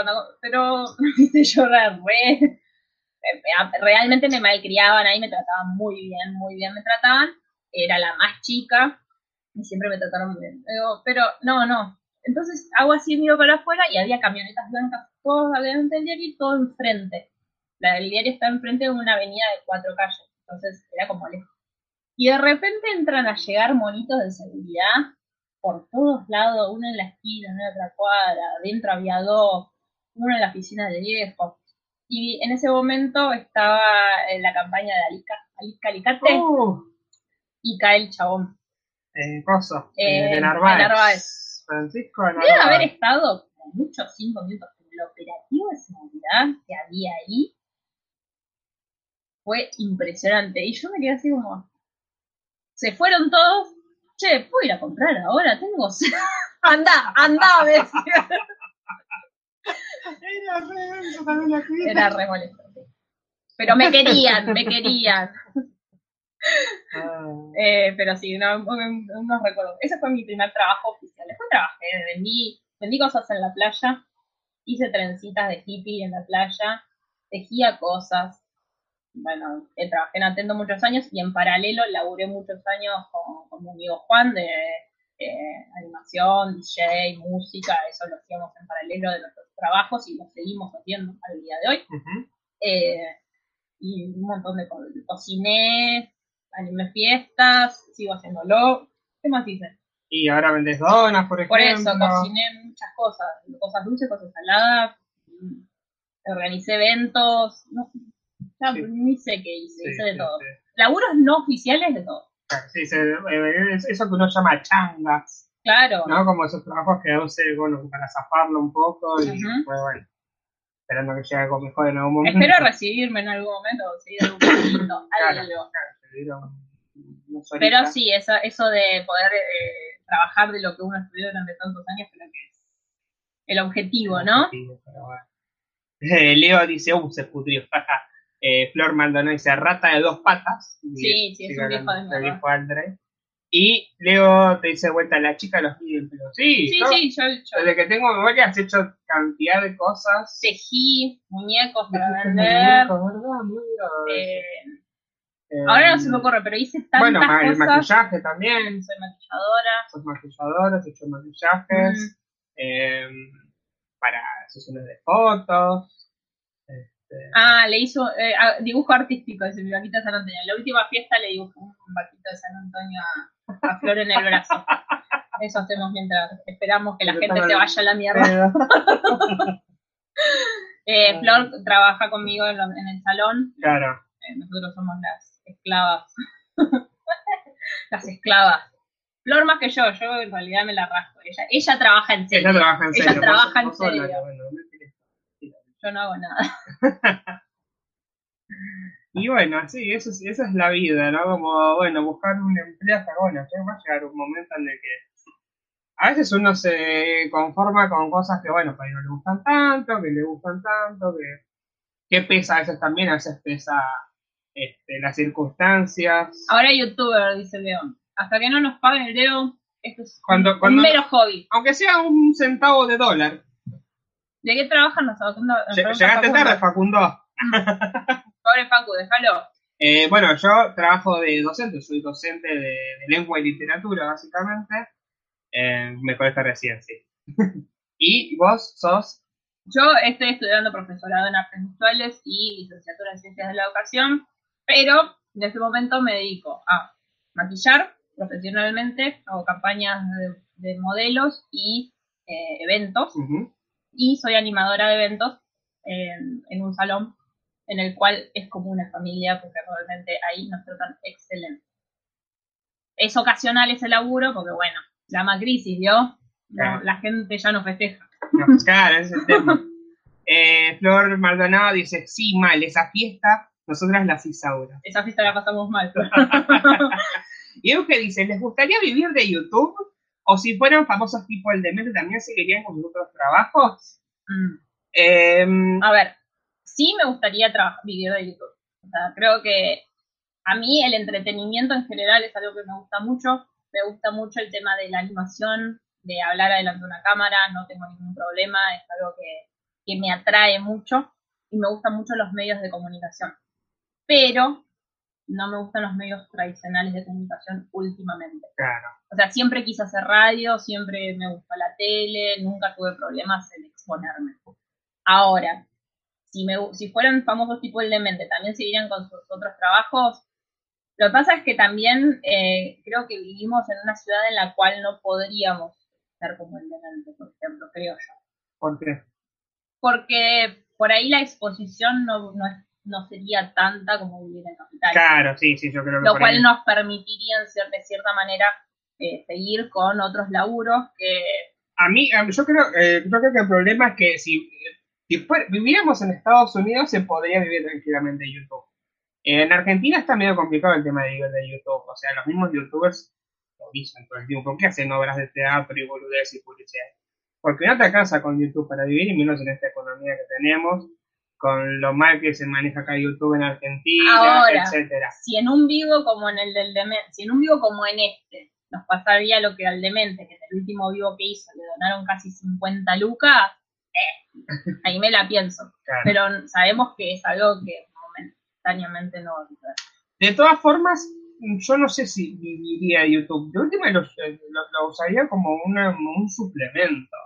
pero, (laughs) viste, yo re. Realmente me malcriaban ahí, me trataban muy bien, muy bien me trataban. Era la más chica y siempre me trataron muy bien. Digo, pero no, no. Entonces hago así, miro para afuera y había camionetas blancas, todos adelante del diario y todo enfrente. La del diario está enfrente de una avenida de cuatro calles, entonces era como lejos. Y de repente entran a llegar monitos de seguridad por todos lados, uno en la esquina, uno en otra cuadra, adentro había dos, uno en la oficina de viejo. Y en ese momento estaba en la campaña de Alica, Alica Alicate Uh, y cae el chabón. eh, coso, Eh, eh, de Narváez. de Narváez. Francisco de Debe haber Narváez. estado muchos cinco minutos, pero el operativo de seguridad que había ahí fue impresionante. Y yo me quedé así como. Se fueron todos. Che, ¿puedo ir a comprar ahora? Tengo. (laughs) sed". anda, anda, me decía. Era re también la actividad. Era re molesto. Pero me querían, me querían. Ah, Eh, pero sí, no, unos recuerdos. Ese fue mi primer trabajo oficial. Después trabajé, vendí, vendí cosas en la playa, hice trencitas de hippie en la playa, tejía cosas. Bueno, eh, trabajé en Atendo muchos años y en paralelo laburé muchos años con, con mi amigo Juan de eh, animación, DJ, música, eso lo hacíamos en paralelo de nuestros trabajos y lo seguimos haciendo al día de hoy. Eh, y un montón de cosas. Cociné, animé fiestas, sigo haciéndolo. ¿Qué más hice? Y ahora vendes donas, por Por ejemplo. eso, cociné muchas cosas, cosas dulces, cosas saladas, mm, organicé eventos, no sé, ya Sí. ni sé qué hice, Sí, hice de sí, todo. sí. Laburos no oficiales de todo. Sí, eh, es eso que uno llama changas, Claro, ¿no? Como esos trabajos que uno se, bueno, para zafarlo un poco y Ujú. pues bueno, esperando que llegue algo mejor en algún momento. espero recibirme en algún momento, algún poquito, (clears throat) Claro, algo. Pero sí, eso, eso de poder eh, trabajar de lo que uno estudió durante tantos años creo que es el objetivo, ¿no? Sí, pero bueno. (laughs) Leo dice, uh, se pudrió. (laughs) eh, Flor Maldonado dice, rata de dos patas. Sí, sí, es un viejo de el. Y Leo te dice vuelta, la chica los pide el pelo. Sí, Sí, yo, sí, yo, yo desde que tengo memoria has hecho cantidad de cosas. tejí muñecos (laughs) para vender. eh, Eh, ahora no se me ocurre, pero hice tantas Bueno, ma- el cosas. maquillaje también. Soy maquilladora. Sos maquilladora, has hecho maquillajes. Mm. eh, para sesiones de fotos. Ah, le hizo eh, ah, dibujo artístico de mi vaquita de San Antonio. La última fiesta le dibujé un vaquito de San Antonio a, a Flor en el brazo. (laughs) Eso hacemos mientras esperamos que la Pero gente se vaya a la mierda. (laughs) Eh. Flor trabaja conmigo en, lo- en el salón. Claro. Eh, nosotros somos las esclavas. (laughs) las esclavas. Flor más que yo, yo en realidad me la rasco. Ella, ella trabaja en serio. Ella trabaja en Ella serio. trabaja vos- en serio. que, bueno, me tiré. Yo no hago nada. (laughs) Y bueno, sí, eso es, esa es la vida, ¿no? Como, bueno, buscar un empleo hasta bueno, ya va a llegar un momento en el que a veces uno se conforma con cosas que, bueno, para no le gustan tanto, que le gustan tanto, que, que pesa a veces también, a veces pesa este, las circunstancias. Ahora youtuber, dice León. Hasta que no nos paguen el Leo, esto es Cuando- un cuando- mero hobby. Aunque sea un centavo de dólar. ¿De qué trabajan los Facundo? Llegaste Facundo. tarde, Facundo. (laughs) Pobre Facu, déjalo. Eh, bueno, yo trabajo de docente, soy docente de, de lengua y literatura, básicamente. Eh, me conecta recién, sí. (laughs) y vos sos, Yo estoy estudiando profesorado en artes visuales y licenciatura en ciencias de la educación, pero en este momento me dedico a maquillar profesionalmente, hago campañas de, de modelos y eh, eventos, y soy animadora de eventos en, en un salón en el cual es como una familia, porque realmente ahí nos tratan excelente. Es ocasional ese laburo, porque bueno, la macrisis, ¿vio? No, la gente ya no festeja. no, claro, ese es el tema. Eh, Flor Maldonado dice, sí, mal, esa fiesta, nosotras las Isaura. Esa fiesta la pasamos mal. (laughs) y Euge dice, ¿les gustaría vivir de YouTube? O si fueran famosos tipo el de Mente, ¿también seguirían con sus otros trabajos? Mm. Em, A ver, sí me gustaría trabajar video de YouTube. O sea, creo que a mí el entretenimiento en general es algo que me gusta mucho. Me gusta mucho el tema de la animación, de hablar adelante de una cámara, no tengo ningún problema, es algo que, que me atrae mucho y me gustan mucho los medios de comunicación. Pero no me gustan los medios tradicionales de comunicación últimamente. claro. O sea, siempre quise hacer radio, siempre me gustó la tele, nunca tuve problemas en exponerme. Ahora, si, me, si fueran famosos tipo el demente, también seguirían con sus otros trabajos. Lo que pasa es que también eh, creo que vivimos en una ciudad en la cual no podríamos ser como el demente, por ejemplo, creo yo. ¿Por qué? Porque por ahí la exposición no, no, es- no sería tanta como vivir en capital. Claro, sí, sí, yo creo que lo por cual ahí- nos permitiría en cier- de cierta manera eh, seguir con otros laburos que A mí, yo creo, eh, yo creo que el problema es que si, si viviéramos en Estados Unidos se podría vivir tranquilamente YouTube. En Argentina está medio complicado el tema de vivir de YouTube. O sea, los mismos youtubers lo dicen todo el tiempo. ¿Por qué hacen obras de teatro y boludez y publicidad? Porque no te alcanza con YouTube para vivir, y menos en esta economía que tenemos, con lo mal que se maneja acá YouTube en Argentina, Ahora. etcétera. si en un vivo como en el del demente, si en un vivo como en este nos pasaría lo que al demente, que en el último vivo que hizo le donaron casi 50 lucas, eh, ahí me la pienso. Claro. Pero sabemos que es algo que momentáneamente no va a suceder. De todas formas, yo no sé si viviría YouTube. De última lo, lo- lo usaría como una- como un suplemento.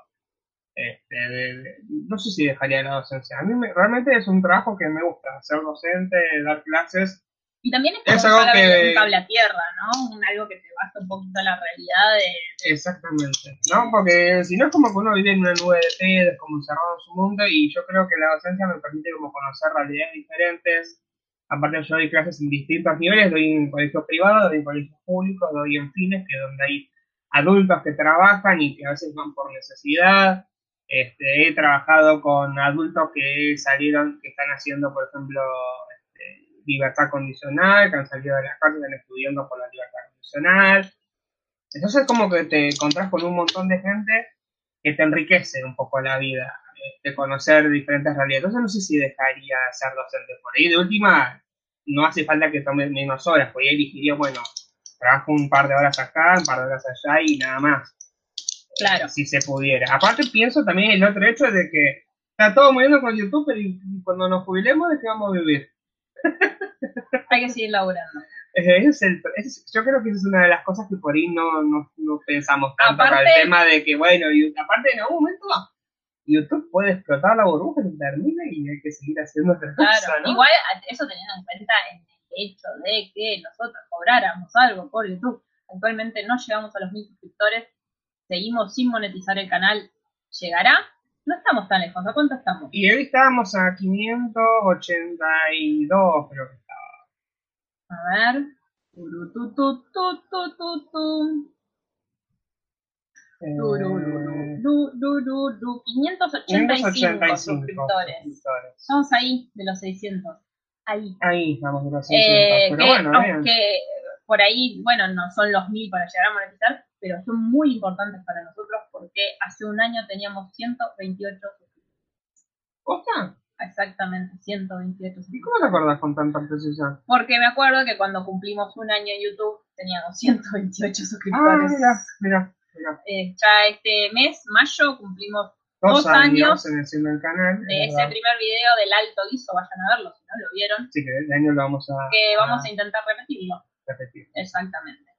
Este, de- de- no sé si dejaría la docencia. A mí me- realmente es un trabajo que me gusta, ser docente, dar clases. Y también es Es algo que- un cable a tierra, ¿no? Un, algo que te basta un poquito a la realidad de... Exactamente. ¿no? Porque si no es como que uno vive en una nube de pedos, como encerrado en su mundo, y yo creo que la docencia me permite como conocer realidades diferentes. Aparte yo doy clases en distintos niveles, doy en colegios privados, doy en colegios públicos, doy en fines, que es donde hay adultos que trabajan y que a veces van por necesidad. Este, he trabajado con adultos que salieron, que están haciendo, por ejemplo, este, libertad condicional, que han salido de las cárceles, están estudiando por la libertad condicional. Entonces como que te encontrás con un montón de gente que te enriquece un poco la vida, de conocer diferentes realidades. Entonces no sé si dejaría de ser docente por ahí. De última, no hace falta que tome menos horas, porque ahí elegiría, bueno, trabajo un par de horas acá, un par de horas allá y nada más. Claro. Si se pudiera. Aparte pienso también el otro hecho de que está todo muy bien con YouTube, pero y- y cuando nos jubilemos, ¿de qué vamos a vivir? (laughs) Hay que seguir laburando. Ese es el, ese- yo creo que esa es una de las cosas que por ahí no, no, no pensamos tanto Aparte- el tema de que, bueno, y aparte en algún momento YouTube puede explotar la burbuja y termina y hay que seguir haciendo otra Claro, cosa, ¿no? igual eso teniendo en cuenta en el hecho de que nosotros cobráramos algo por YouTube. Actualmente no llegamos a los mil suscriptores, seguimos sin monetizar el canal. ¿Llegará? No estamos tan lejos. ¿A cuánto estamos? Y hoy estábamos a 582, creo que estaba. A ver. Turu, tu, tu, tu, tu, tu, tu. Eh, Turururu, du, du, du, du. 585, 585 suscriptores. suscriptores. Estamos ahí de los 600. Ahí. Ahí estamos de los 600, Eh, pero que, bueno, bien. Por ahí, bueno, no son los mil para llegar a monetizar, pero son muy importantes para nosotros porque hace un año teníamos 128 suscriptores. Exactamente, 128 ¿Y suscriptores. cómo te acordás con tanta precisión? Porque me acuerdo que cuando cumplimos un año en YouTube teníamos 128 Ah, suscriptores. mira, mira, mira. Eh, ya este mes, mayo, cumplimos Dos, años, años en haciendo el canal. de es ese primer video del alto guiso, vayan a verlo si no lo vieron, Sí, que de año lo vamos a, que vamos a a intentar repetirlo. Repetir. Exactamente.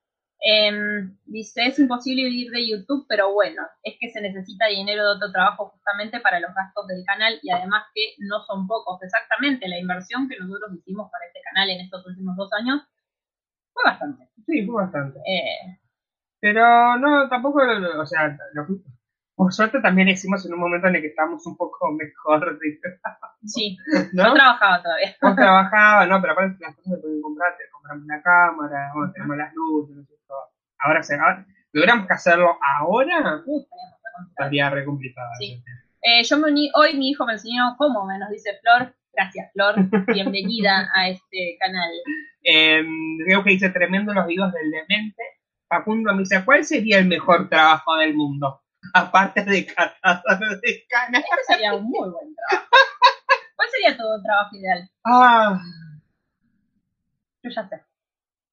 Em, dice, es imposible vivir de YouTube, pero bueno, es que se necesita dinero de otro trabajo justamente para los gastos del canal y además que no son pocos. Exactamente, la inversión que nosotros hicimos para este canal en estos últimos dos años fue bastante. Sí, fue bastante. Eh, Pero no, tampoco, o sea, lo por suerte también hicimos en un momento en el que estábamos un poco mejor, (laughs) sí, ¿no? no trabajaba todavía. Vos (laughs) trabajabas, no, pero aparte las cosas se pueden comprar, te compramos una cámara, bueno, tenemos las luces, no sé, todo. Ahora se, logramos que hacerlo ahora, Uh, estaría re complicado. Sí. Eh, yo me uní, hoy mi hijo me enseñó cómo, me nos dice Flor. Gracias, Flor. (laughs) Bienvenida a este canal. Eh, creo que dice tremendo los videos del demente. Facundo me dice, ¿cuál sería el mejor trabajo del mundo? (laughs) Aparte de catador de canas. Este sería un muy buen trabajo. ¿Cuál sería tu trabajo ideal? Ah, Yo ya sé.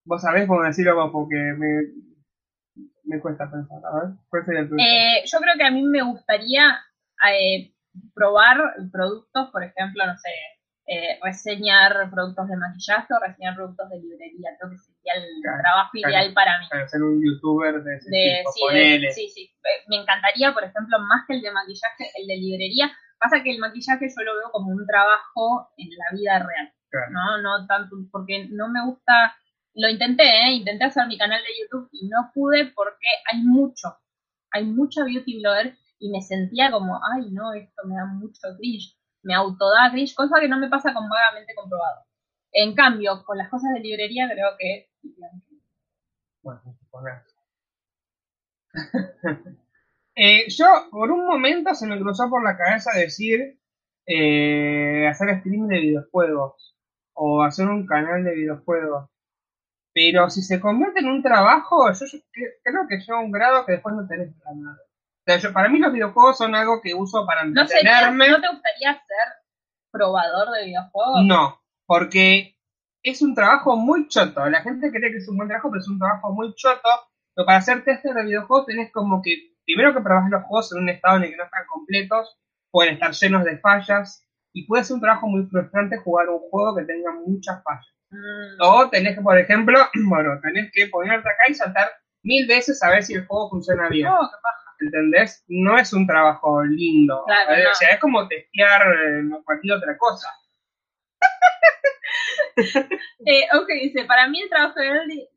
vos sabés cómo decirlo vos, porque me, me cuesta pensar. A ver, ¿cuál sería el tuyo? Eh, yo creo que a mí me gustaría eh, probar productos, por ejemplo, no sé, eh, reseñar productos de maquillaje o reseñar productos de librería. Creo que sería el Claro, trabajo claro. ideal para mí. Para ser un youtuber de ese De, tipo, sí, de- ponele. sí, sí. Eh, Me encantaría, por ejemplo, más que el de maquillaje, el de librería. Pasa que el maquillaje yo lo veo como un trabajo en la vida real. Claro. ¿no? No tanto, porque no me gusta, lo intenté, ¿eh? intenté hacer mi canal de YouTube y no pude porque hay mucho, hay mucha beauty blogger y me sentía como, ay no, esto me da mucho cringe, me autoda cringe, cosa que no me pasa con vagamente comprobado. En cambio, con las cosas de librería creo que... Bueno. (laughs) Eh, yo, por un momento, se me cruzó por la cabeza decir eh, hacer stream de videojuegos o hacer un canal de videojuegos. Pero si se convierte en un trabajo, yo, yo cre- creo que llega un grado que después no tenés para nada. O sea, yo- para mí los videojuegos son algo que uso para ¿No, sería, entretenerme. ¿No te gustaría ser probador de videojuegos? No, porque es un trabajo muy choto. La gente cree que es un buen trabajo, pero es un trabajo muy choto. Pero para hacer tester de videojuegos tenés como que, primero que probás los juegos en un estado en el que no están completos, pueden estar llenos de fallas, y puede ser un trabajo muy frustrante jugar un juego que tenga muchas fallas. Mm, O tenés que, por ejemplo, (clears throat) bueno, tenés que ponerte acá y saltar mil veces a ver si el juego funciona bien. no, qué paja. ¿Entendés? No es un trabajo lindo. Claro, Eh, no. O sea, es como testear eh, cualquier otra cosa. (laughs) Eh, ok, dice, para mí el trabajo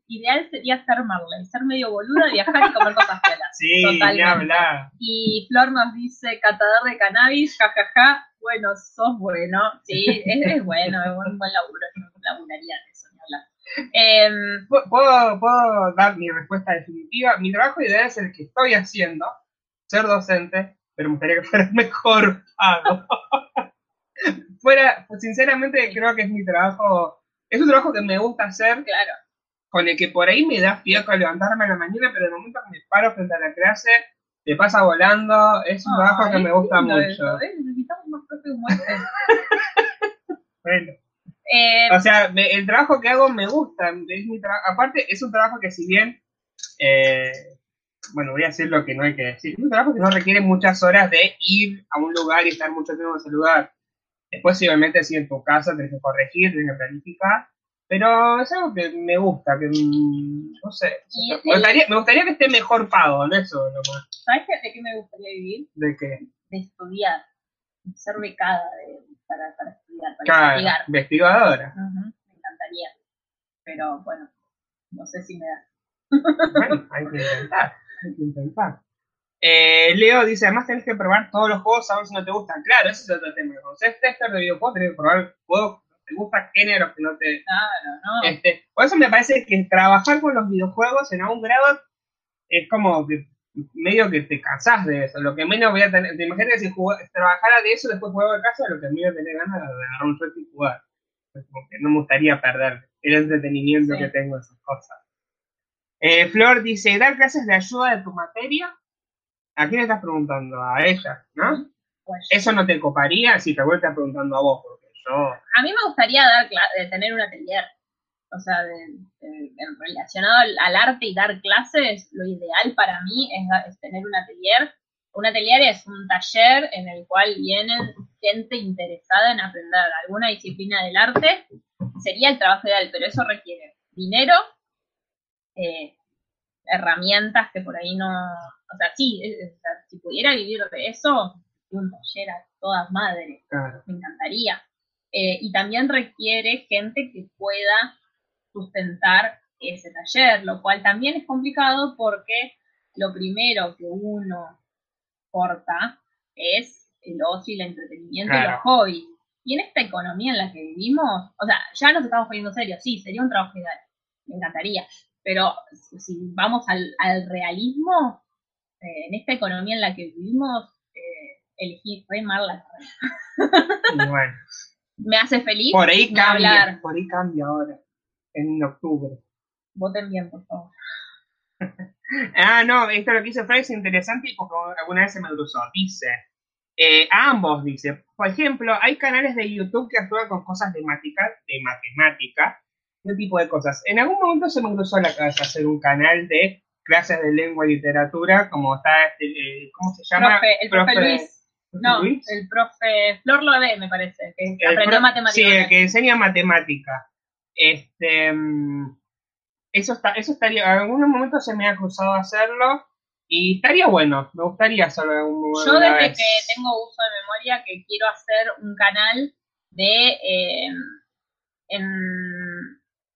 ideal, sería ser Marley, ser medio boluda, viajar y comer cosas pelas. Sí, Totalmente. ni hablar. Y Flor nos dice, catador de cannabis, jajaja, bueno, sos bueno. Sí, es, es bueno, es un buen laburo, yo laburaría de eso, ni hablar. Pu- ¿Puedo, puedo dar mi respuesta definitiva. Mi trabajo ideal es el que estoy haciendo, ser docente, pero me gustaría que fuera (laughs) mejor pago. (laughs) fuera, sinceramente creo que es mi trabajo, es un trabajo que me gusta hacer, claro, con el que por ahí me da fiaco levantarme a la mañana, pero en el momento que me paro frente a la clase, me pasa volando, es un trabajo que me gusta mucho. Necesitamos más profe este. (laughs) Bueno. Eh, O sea, me- el trabajo que hago me gusta. Es mi Aparte, es un trabajo que si bien, eh, bueno, voy a decir lo que no hay que decir. Es un trabajo que no requiere muchas horas de ir a un lugar y estar mucho tiempo en ese lugar. Después, obviamente, si en tu casa tenés que corregir, tenés que planificar. Pero es algo que me gusta, que mm, no sé. Me el- gustaría, me gustaría que esté mejor pago, ¿no? Eso, lo más. ¿Sabes qué- de qué me gustaría vivir? De que, De estudiar, de ser becada de- para, para estudiar, para claro, investigar. investigadora. Me encantaría. Pero bueno, no sé si me da. Bueno, hay que intentar, hay que intentar. Eh, Leo dice, además tenés que probar todos los juegos a ver si no te gustan. Claro, ese es otro tema. Cuando seas tester de videojuegos, tenés que probar juegos que te gustan, géneros que no te... Claro, ¿no? Este, por eso me parece que trabajar con los videojuegos en algún grado es como que medio que te cansás de eso. Lo que menos voy a tener... Te imaginas que si trabajara de eso después jugaba de casa, lo que menos tener ganas de agarrar un suelto y jugar. Es como que no me gustaría perder el entretenimiento Sí. que tengo en esas cosas. Eh, Flor dice, ¿dar clases de ayuda de tu materia? ¿A quién le estás preguntando? A ella, ¿no? Pues, ¿Eso no te coparía? Si te vuelta preguntando a vos, porque yo... a mí me gustaría dar de tener un atelier. O sea, de- de- en relacionado al, al arte y dar clases, lo ideal para mí es, es tener un atelier. Un atelier es un taller en el cual vienen gente interesada en aprender alguna disciplina del arte. Sería el trabajo ideal, pero eso requiere dinero, eh, herramientas que por ahí no... O sea, sí, es- es- si pudiera vivir de eso, un taller a todas madres Claro, me encantaría. Eh, y también requiere gente que pueda sustentar ese taller, lo cual también es complicado porque lo primero que uno corta es el ocio y el entretenimiento y Claro. los hobbies. Y en esta economía en la que vivimos, o sea, ya nos estamos poniendo serios, sí, sería un trabajo ideal, me encantaría, pero si- si vamos al, al realismo, eh, en esta economía en la que vivimos, eh, elegí re mal la Y bueno, (laughs) Me hace feliz. por ahí cambia, hablar. por ahí cambia ahora, en octubre. Voten bien, por favor. (laughs) Ah, no, esto lo que dice Fred es interesante y porque alguna vez se me cruzó. Dice, eh, a ambos dice, por ejemplo, hay canales de YouTube que actúan con cosas de, matica- de matemática, ese tipo de cosas. En algún momento se me cruzó la cabeza hacer un canal de clases de lengua y literatura, como está, este, eh, ¿cómo se llama? Profe- el profe Luis. ¿profe No, Luis? el profe Flor Lode, me parece, que El aprendió matemáticas. Sí, el que enseña matemática. Este, mm, eso está, eso estaría, en algunos momentos se me ha cruzado hacerlo y estaría bueno, me gustaría hacerlo algún Yo alguna desde vez. que tengo uso de memoria que quiero hacer un canal de eh, en,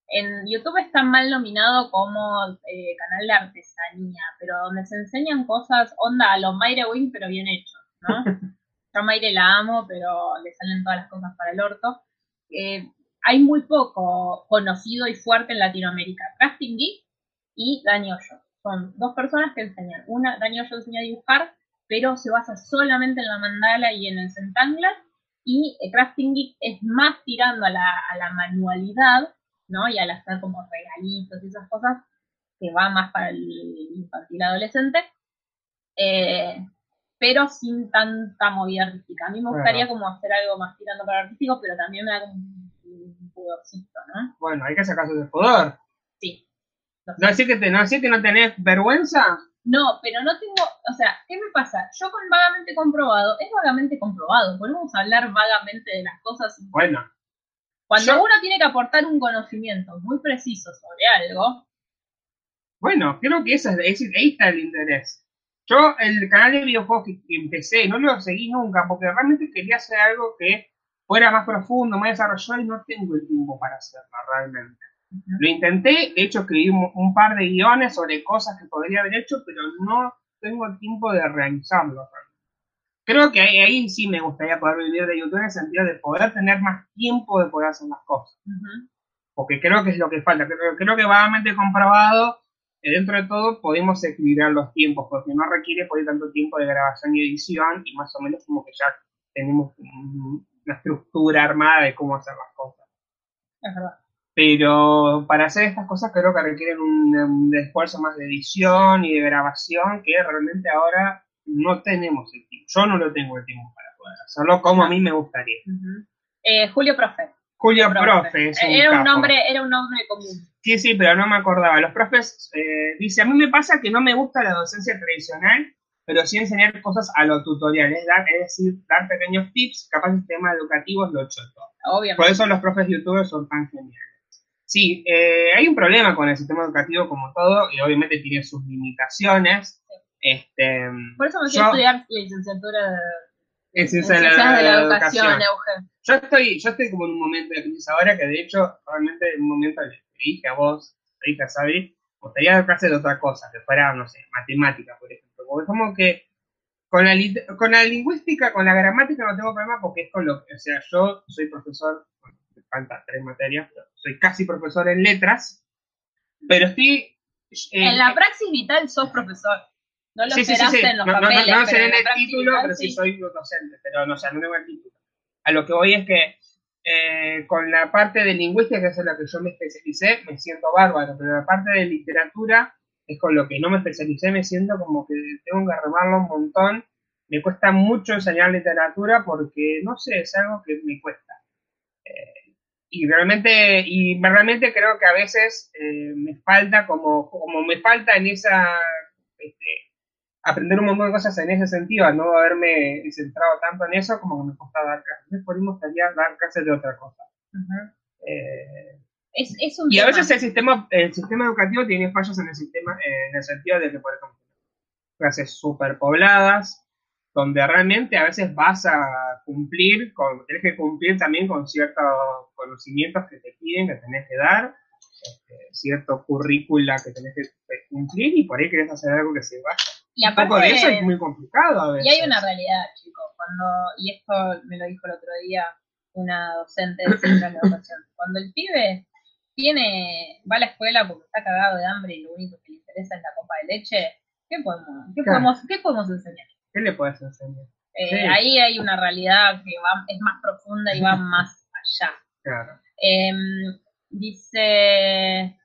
en YouTube está mal nominado como eh, canal de artesanía, pero donde se enseñan cosas onda a lo Mayre Wing pero bien hecho, ¿no? (laughs) Yo a Mayre la amo, pero le salen todas las cosas para el orto. Eh, hay muy poco conocido y fuerte en Latinoamérica. Crafting Geek y Dani Hoyo. Son dos personas que enseñan. Una, Dani Hoyo enseña a dibujar, pero se basa solamente en la mandala y en el centanglar. Y eh, Crafting Geek es más tirando a la, a la manualidad, ¿no? Y al hacer como regalitos y esas cosas, que va más para el infantil adolescente. Eh, pero sin tanta movida artística. A mí me gustaría como hacer algo más tirando para artístico, pero también me da como un, un pudorcito, ¿no? Bueno, hay que sacarse de pudor. Sí. No sé. ¿No decir que, te, no decir que no tenés vergüenza? No, pero no tengo, o sea, ¿qué me pasa? Yo con vagamente comprobado, es vagamente comprobado, podemos hablar vagamente de las cosas. Bueno, Cuando Yo- uno tiene que aportar un conocimiento muy preciso sobre algo, bueno, creo que eso es, ahí está el interés. Yo el canal de videojuegos que, que empecé no lo seguí nunca porque realmente quería hacer algo que fuera más profundo, más desarrollado y no tengo el tiempo para hacerlo realmente. Lo intenté, de hecho escribí un, un par de guiones sobre cosas que podría haber hecho, pero no tengo el tiempo de realizarlo. Creo que ahí, ahí sí me gustaría poder vivir de YouTube en el sentido de poder tener más tiempo de poder hacer las cosas. Porque creo que es lo que falta. Creo, creo que vagamente comprobado, dentro de todo podemos equilibrar los tiempos, porque no requiere por tanto tiempo de grabación y edición, y más o menos como que ya tenemos un- una estructura armada de cómo hacer las cosas. es verdad. Pero para hacer estas cosas creo que requieren un, un esfuerzo más de edición y de grabación que realmente ahora no tenemos el tiempo. Yo no lo tengo el tiempo para poder hacerlo como a mí me gustaría. Eh, Julio Profe. Julio Profe es un Eh, era un capo. nombre, era un nombre común. Sí, sí, pero no me acordaba. Los profes, eh, dice, a mí me pasa que no me gusta la docencia tradicional, pero sí enseñar cosas a lo tutorial, es, dar, es decir, dar pequeños tips, capaz sistemas educativos lo choto. Obviamente. Por eso los profes youtubers son tan geniales. Sí, eh, hay un problema con el sistema educativo como todo, y obviamente tiene sus limitaciones. Este, Por eso me a estudiar la licenciatura de, la, Ciencias de la Educación, educación. Yo estoy, yo estoy como en un momento de crisis ahora que de hecho, realmente en un momento le dije a vos, le dije a Sabi, me gustaría dar clases de otra cosa, que fuera, no sé, matemática, por ejemplo. Porque como que con la, con la lingüística, con la gramática no tengo problema porque es con lo que, o sea, yo soy profesor, bueno, me faltan tres materias, pero soy casi profesor en letras, pero estoy... eh, En la praxis vital sos profesor. No lo Sí, sí, sí, esperaste sí. en los No, no, no, papeles. no pero seré en el título, pero sí soy docente, pero no, o sea, no tengo el título. A lo que voy es que eh, con la parte de lingüística, que es en la que yo me especialicé, me siento bárbaro, pero la parte de literatura es con lo que no me especialicé, me siento como que tengo que remarlo un montón. Me cuesta mucho enseñar literatura porque, no sé, es algo que me cuesta. Eh, y realmente, y realmente creo que a veces eh, me falta como, como me falta en esa este, aprender un montón de cosas en ese sentido, al no haberme centrado tanto en eso como que me costaba dar clases. Entonces, por ahí me gustaría dar clases de otra cosa. Eh, Es, es un y a veces el sistema, el sistema educativo tiene fallos en el sistema, eh, en el sentido de que, por ejemplo, clases superpobladas, donde realmente a veces vas a cumplir, con, tenés que cumplir también con ciertos conocimientos que te piden, que tenés que dar, este, cierto currícula que tenés que cumplir y por ahí querés hacer algo que se vaya. Y Un poco de eso es aparte, muy complicado a veces. y hay una realidad, chicos, cuando, y esto me lo dijo el otro día una docente de centro de educación, (coughs) cuando el pibe tiene, va a la escuela porque está cagado de hambre y lo único que le interesa es la copa de leche, ¿qué podemos, qué Claro. podemos, qué podemos enseñar? ¿Qué le puedes enseñar? Eh, Sí. Ahí hay una realidad que va, es más profunda y va (laughs) más allá. Claro. Em, dice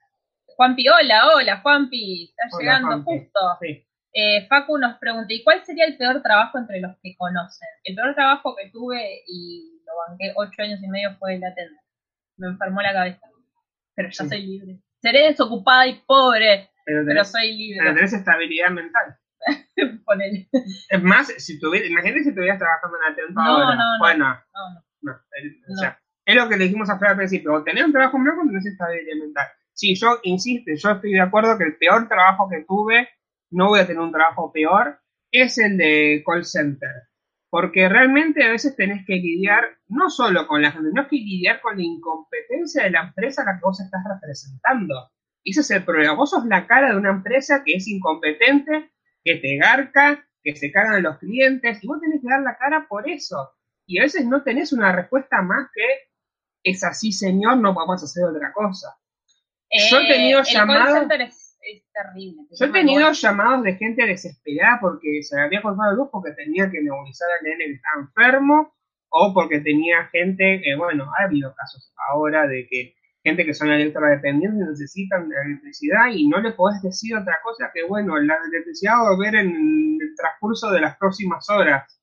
Juanpi, hola, hola Juanpi, está Hola, llegando Juanpi. justo. Sí. Eh, Facu nos pregunta, ¿y cuál sería el peor trabajo entre los que conocen? El peor trabajo que tuve y lo banqué ocho años y medio fue el atender. Me enfermó la cabeza, pero ya Sí. soy libre. Seré desocupada y pobre, Pero pero tenés, soy pero libre. tenés estabilidad mental. (laughs) Ponele. Es más, si tuviera, imagínate si estuvieras trabajando en atento No, ahora. no, no. Bueno, No, no. no, el- o No. sea, es lo que le dijimos a Fred al principio, o tenés un trabajo malo o tenés estabilidad mental. Sí, yo insisto, yo estoy de acuerdo que el peor trabajo que tuve, no voy a tener un trabajo peor, es el de call center. Porque realmente a veces tenés que lidiar no solo con la gente, no que lidiar con la incompetencia de la empresa a la que vos estás representando. Y ese es el problema. Vos sos la cara de una empresa que es incompetente, que te garca, que se cagan los clientes, y vos tenés que dar la cara por eso. Y a veces no tenés una respuesta más que es así, señor, no podemos hacer otra cosa. Yo he tenido Eh, el llamadas- es, terrible. te Yo he tenido llamados de gente desesperada porque se había cortado la luz porque tenía que nebulizar al nene que estaba enfermo o porque tenía gente, que bueno, ha habido casos ahora de que gente que son electrodependientes necesitan de electricidad y no le podés decir otra cosa que, bueno, la electricidad va a volver en el transcurso de las próximas horas.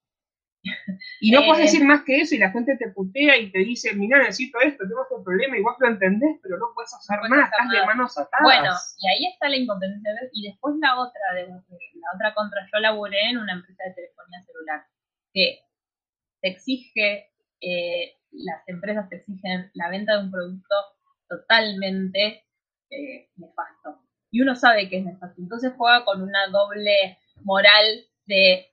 Y no Eh. puedes decir más que eso y la gente te putea y te dice, mira, necesito esto, tengo este problema, igual lo entendés, pero no puedes hacer hacer estás de manos atadas. Bueno, y ahí está la incompetencia. Y después la otra, de, la otra contra, yo laburé en una empresa de telefonía celular que te exige, eh, las empresas te exigen la venta de un producto totalmente eh, nefasto. Y uno sabe que es nefasto. Entonces juega con una doble moral de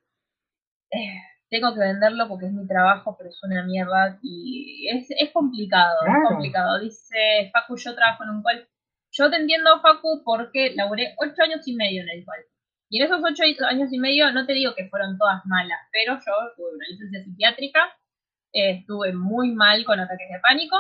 eh, tengo que venderlo porque es mi trabajo, pero es una mierda. Y es, es complicado, Claro. es complicado. Dice Facu, yo trabajo en un call. Yo te entiendo, Facu, porque laburé ocho años y medio en el call. Y en esos ocho años y medio, no te digo que fueron todas malas, pero yo tuve una licencia psiquiátrica, eh, estuve muy mal con ataques de pánico,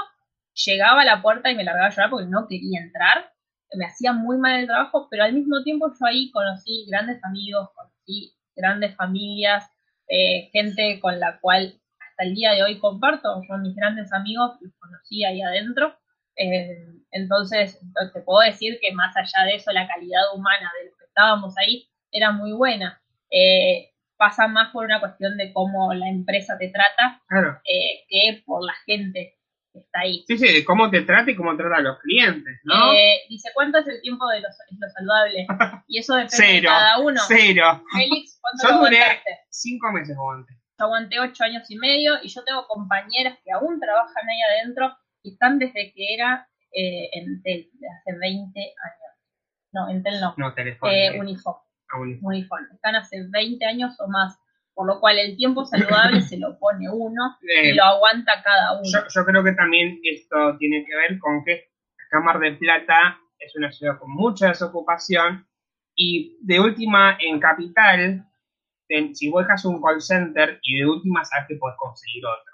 llegaba a la puerta y me largaba a llorar porque no quería entrar, me hacía muy mal el trabajo, pero al mismo tiempo yo ahí conocí grandes amigos, conocí grandes familias, eh, gente con la cual hasta el día de hoy comparto, yo mis grandes amigos los conocí ahí adentro, eh, entonces te puedo decir que más allá de eso la calidad humana de los que estábamos ahí era muy buena. Eh, pasa más por una cuestión de cómo la empresa te trata Claro. eh, que por la gente que está ahí. Sí, sí, cómo te trata y cómo trata a los clientes, ¿no? Eh, dice, ¿cuánto es el tiempo de los, lo saludable? Y eso depende de cada uno. cero. Félix, ¿cuánto Yo lo duré- aguantaste? Cinco meses aguanté. Yo aguanté ocho años y medio y yo tengo compañeras que aún trabajan ahí adentro y están desde que era eh, Entel, de hace 20 años. No, Entel no. No, teléfono. Eh, Unifón, Ah, Unifón. Unifón. Están hace 20 años o más. Por lo cual el tiempo saludable se lo pone uno (laughs) y lo aguanta cada uno. yo, yo creo que también esto tiene que ver con que Cámara de Plata es una ciudad con mucha desocupación y de última en Capital, en- si vos dejas un call center y de última sabes que podés conseguir otro.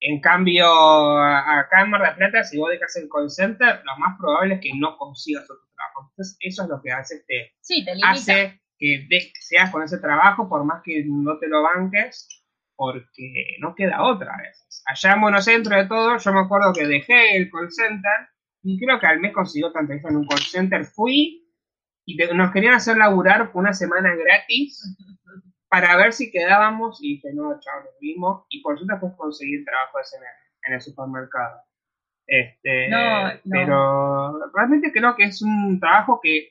En cambio, a- acá en Mar del Plata, si vos dejas el call center, lo más probable es que no consigas otro trabajo. Entonces, eso es lo que hace te, sí, te limita. hace que de- seas con ese trabajo, por más que no te lo banques, porque no queda otra a veces. Allá en Buenos Aires, de todo, yo me acuerdo que dejé el call center y creo que al mes consiguió tanta en un call center. Fui y te- nos querían hacer laburar una semana gratis para ver si quedábamos y dije, no, chao, nos vimos. Y por suerte después conseguir trabajo en el, en el supermercado. Este, No, no. Pero realmente creo que es un trabajo que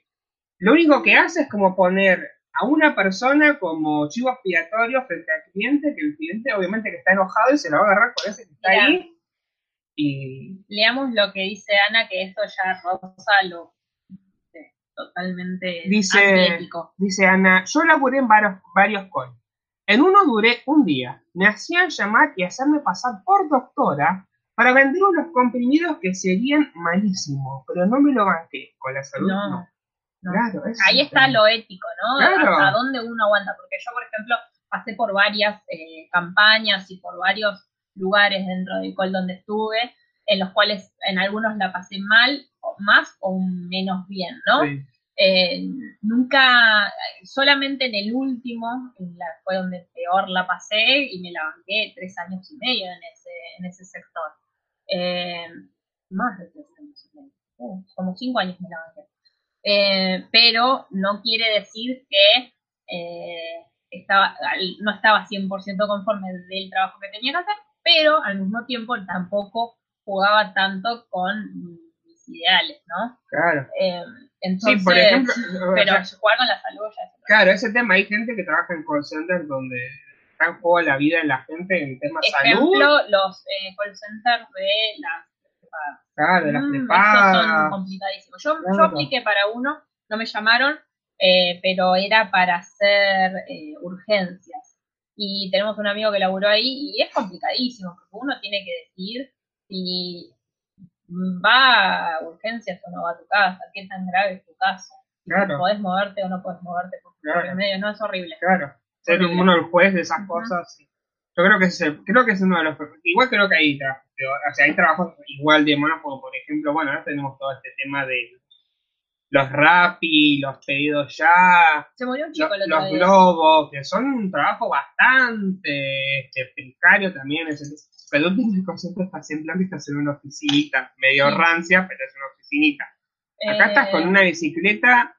lo único que hace es como poner a una persona como chivo expiatorio frente al cliente, que el cliente obviamente que está enojado y se lo va a agarrar con ese que está Mira. ahí. Y Leamos lo que dice Ana, que esto ya roza lo totalmente Dice- atlético. Dice Ana, yo laburé en varios, varios calls. En uno duré un día. Me hacían llamar y hacerme pasar por doctora para vender unos comprimidos que serían malísimos, pero no me lo banqué. Con la salud no. No, no. Claro, eso Ahí es está lo ético, ¿no? Claro. Hasta dónde uno aguanta. Porque yo, por ejemplo, pasé por varias eh, campañas y por varios lugares dentro del col donde estuve, en los cuales en algunos la pasé mal, o más o menos bien, ¿no? Sí. Eh, nunca, solamente en el último, en la- fue donde peor la pasé y me la banqué tres años y medio en ese, en ese sector. Eh, más de tres años y medio, uh, como cinco años me la banqué. Eh, pero no quiere decir que eh, estaba, no estaba 100% conforme del trabajo que tenía que hacer, pero al mismo tiempo tampoco jugaba tanto con mis ideales, ¿no? Claro. Eh, Sí, entonces, por ejemplo, o pero sea, jugar con la salud ya es claro, ese tema, hay gente que trabaja en call centers donde está en juego la vida de la gente en temas salud. Ejemplo, los eh, call centers de las prepagas. Claro, de las Mm, esos son prepagas. complicadísimos. Yo, yo apliqué para uno, no me llamaron, eh, pero era para hacer eh, urgencias. Y tenemos un amigo que laburó ahí y es complicadísimo, porque uno tiene que decidir si va a urgencias o no va a tu casa, qué tan grave es tu caso. Si Claro. podés moverte o no podés moverte por Claro. medio, no es horrible. Claro, ser uno el juez de esas cosas. sí. Yo creo que es el- creo que es uno de los igual creo que hay trabajos peor- o sea, hay trabajos igual de malos como por ejemplo, bueno, ahora tenemos todo este tema de los Rappi, los pedidos ya, Se murió un chico los, el otro los día. globos, que son un trabajo bastante este, precario también. Es pero el concepto está siempre que estás en una oficinita, medio Sí. rancia, pero es una oficinita. Acá Eh, estás con una bicicleta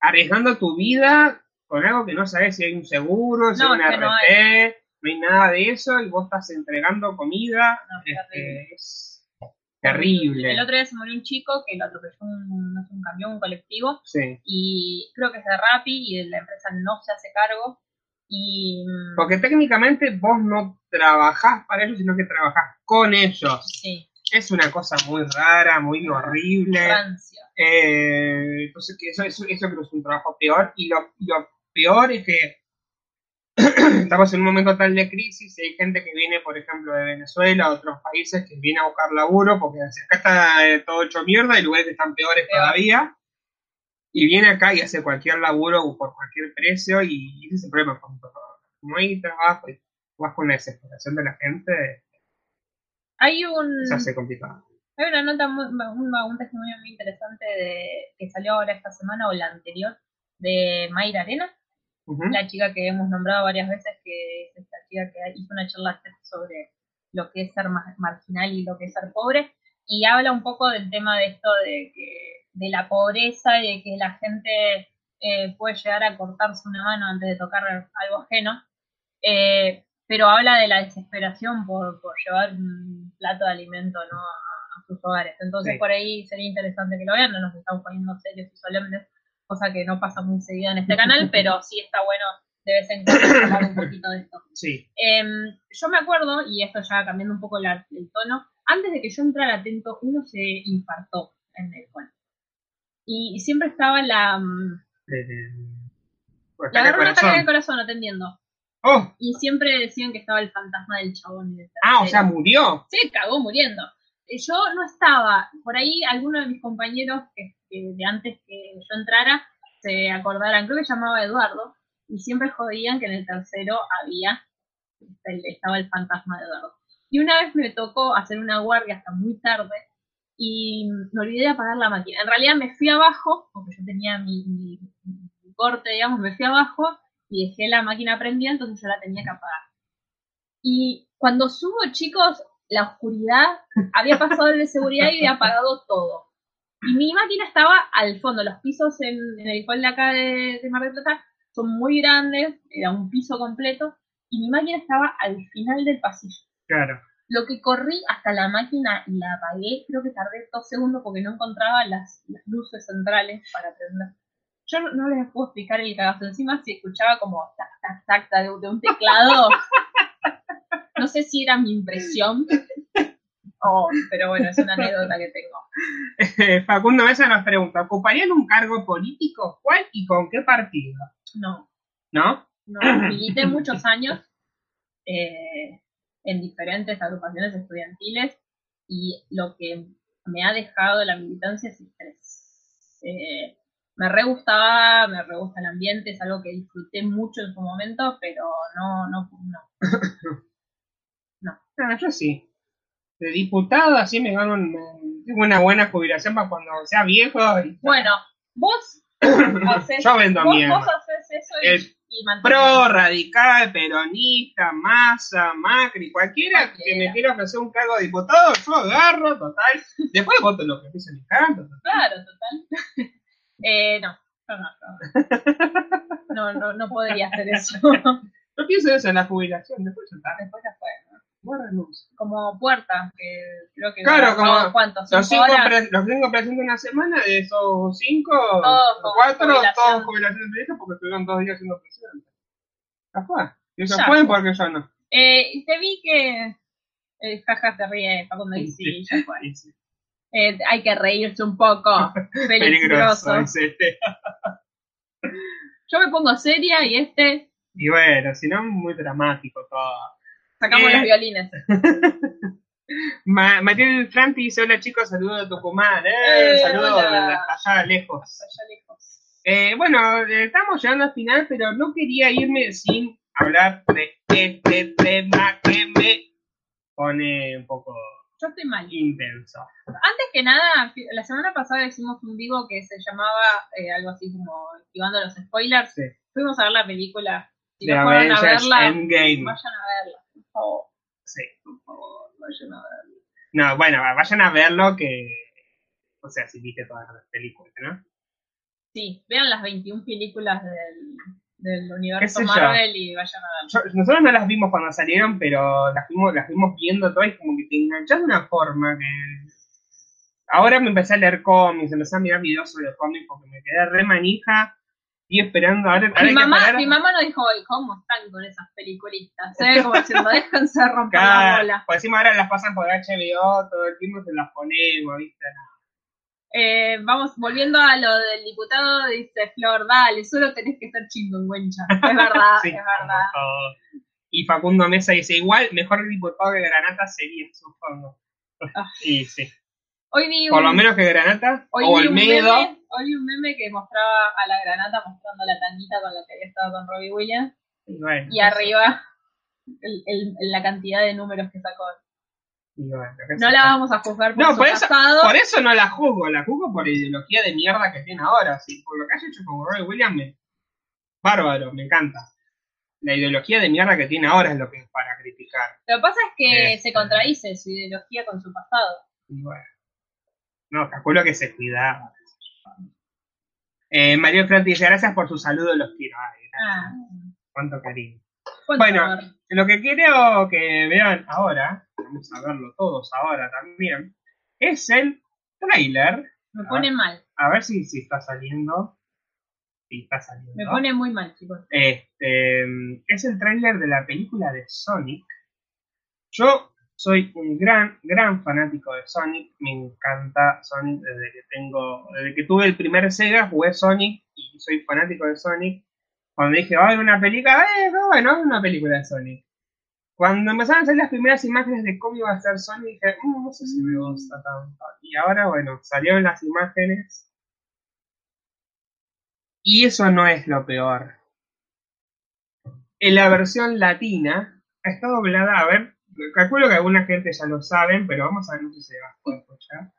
arriesgando tu vida con algo que no sabes si hay un seguro, si No, hay una es que no RT, no hay nada de eso y vos estás entregando comida. No, es este, terrible. es terrible. El otro día se murió un chico que lo atropelló un, no sé, un camión, un colectivo, Sí. y creo que es de Rappi y la empresa no se hace cargo. Y mm, Porque técnicamente vos no trabajás para ellos, sino que trabajás con ellos. sí, Es una cosa muy rara, muy horrible. Eh, entonces, que eso, eso, eso creo que es un trabajo peor. Y lo, lo peor es que (clears throat) estamos en un momento tal de crisis y hay gente que viene, por ejemplo, de Venezuela, otros países, que viene a buscar laburo porque acá está eh, todo hecho mierda, hay lugares que están peores Peor. todavía. Y viene acá y hace cualquier laburo por cualquier precio y ese es el problema. No hay trabajo y vas con la desesperación de la gente, Hay un se hace complicado. hay una nota, muy, un, un testimonio muy interesante de, que salió ahora esta semana o la anterior de Mayra Arena, La chica que hemos nombrado varias veces, que es esta chica que hizo una charla sobre lo que es ser ma- marginal y lo que es ser pobre, y habla un poco del tema de esto de que de la pobreza y de que la gente eh, puede llegar a cortarse una mano antes de tocar algo ajeno, eh, pero habla de la desesperación por, por llevar un plato de alimento ¿no? a, a sus hogares. Entonces Sí. por ahí sería interesante que lo vean, no nos estamos poniendo serios y solemnes, cosa que no pasa muy seguida en este (laughs) canal, pero sí está bueno de vez en cuando hablar un poquito de esto. Sí, Em, yo me acuerdo, y esto ya cambiando un poco la- el tono, antes de que yo entrara atento, uno se infartó en el cual. Y siempre estaba la... Le agarró un ataque corazón. al corazón atendiendo. Oh, Y siempre decían que estaba el fantasma del chabón. del ah, o sea, murió. Se cagó muriendo. Yo no estaba. Por ahí algunos de mis compañeros que, que de antes que yo entrara se acordarán. Creo que llamaba Eduardo. Y siempre jodían que en el tercero había. el- estaba el fantasma de Eduardo. Y una vez me tocó hacer una guardia hasta muy tarde. Y me olvidé de apagar la máquina. En realidad me fui abajo, porque yo tenía mi, mi- mi corte, digamos, me fui abajo y dejé la máquina prendida, entonces yo la tenía que apagar. Y cuando subo, chicos, la oscuridad, había pasado el de seguridad y había apagado todo. Y mi máquina estaba al fondo, los pisos en, en el cual de acá de, de Mar del Plata son muy grandes, era un piso completo, y mi máquina estaba al final del pasillo. Claro. Lo que corrí hasta la máquina y la apagué, creo que tardé dos segundos porque no encontraba las, las luces centrales para prender. Yo no, no les puedo explicar el cagazo. Encima se escuchaba como tac, tac, tac, tac, de, de un teclado. (laughs) No sé si era mi impresión. Oh, pero bueno, es una anécdota que tengo. Facundo Mesa nos pregunta, ¿ocuparían un cargo político? ¿Cuál y con qué partido? No, ¿No? no. Milité muchos años eh, en diferentes agrupaciones estudiantiles y lo que me ha dejado la militancia es estrés. Eh, me re gustaba, me re gusta el ambiente, es algo que disfruté mucho en su momento, pero no, no, no. (laughs) Ah, yo sí. De diputado así me gano una buena jubilación para cuando sea viejo. y- Bueno, vos (coughs) haces- Yo vendo vos, mierda. vos haces eso y, Es y. Pro, radical, peronista, masa, Macri, cualquiera que Cualquiera. me quiera ofrecer un cargo de diputado, yo agarro, total. Después voto lo que piense mi canto. total. Claro, total. (laughs) eh, no, no, no. (laughs) No, no, no podría hacer eso. Yo pienso eso en la jubilación, después ya está. Después ya fue, ¿no? Como puerta, que creo que Claro, como ¿cuántos? Los ¿Cinco pre- los cinco presentes una semana, de esos cinco, Todos cuatro, jubilación. todos jubilación de porque estuvieron dos días siendo presidente. Ya fue. Y ellos Ya pueden porque yo no. Eh, y te vi que eh, jaja te ríe Facundo y sí, ya fue. (laughs) Sí. Eh, hay que reírse un poco. (laughs) Peligroso. Peligroso. es este. Yo me pongo seria y este Y bueno, si no, muy dramático todo. Sacamos Eh. los violines. (laughs) Ma Mariel Franti dice: Hola chicos, saludos de Tucumán. Eh, Eh, saludos de allá lejos. Allá lejos. Eh, bueno, estamos llegando al final, pero no quería irme sin hablar de este tema que me pone un poco Yo estoy mal. intenso. Antes que nada, la semana pasada hicimos un vivo que se llamaba eh, algo así como esquivando los spoilers. Sí. Fuimos a ver la película. Si no fueron a verla, Endgame. vayan a verla. Favor, Sí. por favor, vayan a verla. No, bueno, vayan a verlo que. O sea, si viste todas las películas, ¿no? Sí, vean las 21 películas del, del ¿Qué universo yo? Marvel y vayan a verla. Yo- nosotros no las vimos cuando salieron, pero las fuimos, las fuimos viendo todas y como que te enganchas de una forma que. Ahora me empecé a leer cómics, empecé a mirar videos sobre cómics porque me quedé re manija y esperando. Ahora, ahora Mi mamá, mi mamá nos dijo ¿cómo están con esas peliculitas? ¿eh? Como diciendo, déjense romper la Claro, bola. por encima ahora las pasan por HBO, todo el tiempo se las ponemos, ¿viste? Eh, vamos, volviendo a lo del diputado, dice Flor, dale, solo tenés que ser chingüengüencha. Es verdad, (laughs) Sí, es verdad. todo. Y Facundo Mesa dice, igual, mejor diputado que Granata sería, supongo. Ah. (laughs) Y sí, Hoy vi por lo un, menos que Granata, hoy o un Olmedo. Hoy un meme que mostraba a la granata mostrando la tanguita con la que había estado con Robbie Williams Y bueno, y arriba el- el- la cantidad de números que sacó. bueno, No la vamos a juzgar por No, su por eso- pasado. Por eso no la juzgo, la juzgo por la ideología de mierda que tiene ahora. Sí, por lo que has hecho con Roy Williams, me... bárbaro, me encanta. La ideología de mierda que tiene ahora es lo que es para criticar. Lo que pasa es que Este. se contradice su ideología con su pasado. Y bueno. No, calculo que se cuidaba. Eh, Mario Franti dice, gracias por su saludo, los quiero. Ay, gracias. Ah, cuánto cariño. cuánto Bueno. amor. Lo que quiero que vean ahora, vamos a verlo todos ahora también, es el trailer. me pone mal, A ver si, si está saliendo. Si está saliendo. me pone muy mal, chicos. Este, es el tráiler de la película de Sonic. Yo soy un gran, gran fanático de Sonic. Me encanta Sonic desde que tengo, desde que tuve el primer Sega, jugué Sonic y soy fanático de Sonic. Cuando dije, a haber una película, eh, no, bueno, una película de Sonic. Cuando empezaron a salir las primeras imágenes de cómo iba a ser Sonic, dije, "Mm, no sé si me gusta tanto. Y ahora, bueno, salieron las imágenes. Y eso no es lo peor. En la versión latina está doblada, a ver, calculo que alguna gente ya lo saben, pero vamos a ver si se va a escuchar.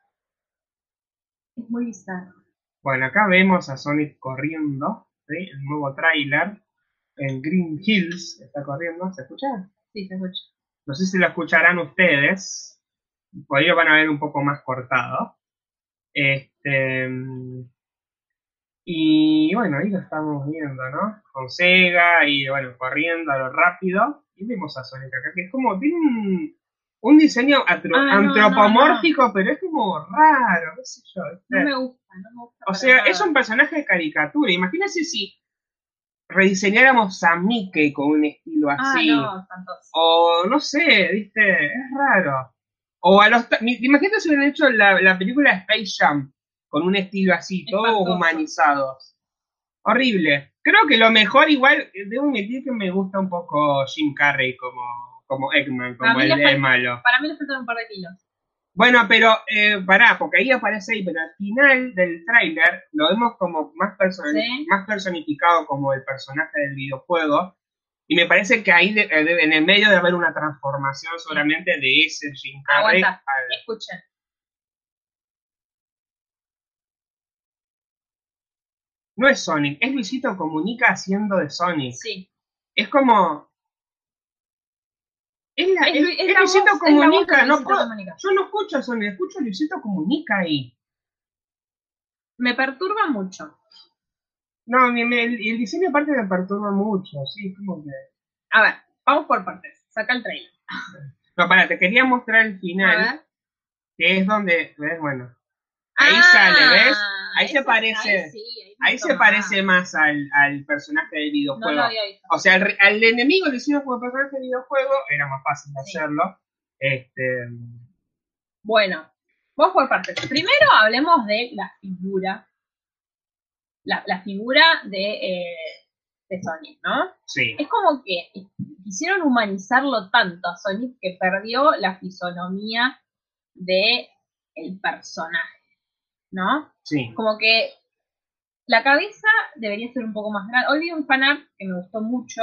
Es muy bizarro. Bueno, acá vemos a Sonic corriendo, ¿sí? el nuevo tráiler en Green Hills está corriendo, ¿se escucha? Sí, se escucha. No sé si lo escucharán ustedes, por ello van a ver un poco más cortado. Este, y bueno, ahí lo estamos viendo, ¿no? Con Sega y bueno, corriendo a lo rápido. Y vemos a Sonic acá, que es como, tiene un, un diseño atro- Ah, no, no, antropomórfico, pero es como raro, qué sé yo. No me gusta, no me gusta. O sea, nada. es un personaje de caricatura. Imagínense si rediseñáramos a Mickey con un estilo Ah, así. no. O no sé, viste, es raro. O a los. Imagínate si hubieran hecho la, la película Space Jam con un estilo así, todos Espantoso. humanizados. Horrible. Creo que lo mejor, igual, eh, debo admitir que me gusta un poco Jim Carrey como, como Eggman, como el, el malo. Para mí le faltan un par de kilos. Bueno, pero eh, pará, porque ahí aparece ahí, pero al final del tráiler lo vemos como más, person- Sí. más personificado como el personaje del videojuego. Y me parece que ahí de- de- en el medio debe haber una transformación seguramente de ese Jim Carrey al- Escuchen. No es Sonic, es Luisito Comunica haciendo de Sonic. Sí. Es como. Es, la, Es, es- es es la voz- Luisito voz Comunica, no Luisito puedo- Comunica. yo no escucho a Sonic, escucho a Luisito Comunica ahí. Me perturba mucho. No, me- el, el diseño aparte me perturba mucho, sí, es como que. A ver, vamos por partes. Saca el trailer. No, pará, te quería mostrar el final, que es donde, ¿ves? Bueno, Ahí sale, ¿ves? Ahí se ese- parece- Ahí, sí, ahí se parece más al, al personaje del No videojuego. lo había visto. O sea, al, enemigo le hicieron como personaje del videojuego, era más fácil de Sí. hacerlo. Este, Bueno, vamos por partes. Primero hablemos de la figura. La, la figura de, eh, de Sonic, ¿no? sí, Es como que quisieron humanizarlo tanto a Sonic que perdió la fisonomía de el personaje, ¿no? sí. Como que la cabeza debería ser un poco más grande. Hoy vi un fanart que me gustó mucho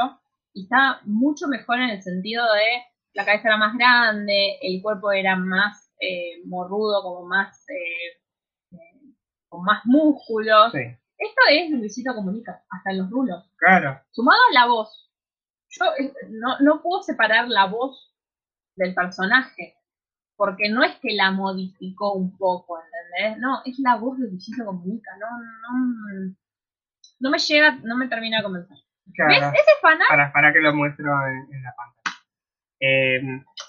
y está mucho mejor en el sentido de la cabeza era más grande, el cuerpo era más eh, morrudo, como más eh, eh, con más músculos. Sí, Esto es Luisito Comunica, hasta en los rulos. claro. Sumado a la voz. Yo eh, no, no puedo separar la voz del personaje. Porque no es que la modificó un poco, ¿entendés? No, es la voz de Luisito Comunica. No, no, no me llega, no me termina de convencer. claro. ¿Ves? Ese fanart, Para, para que lo muestro en, en la pantalla. Eh,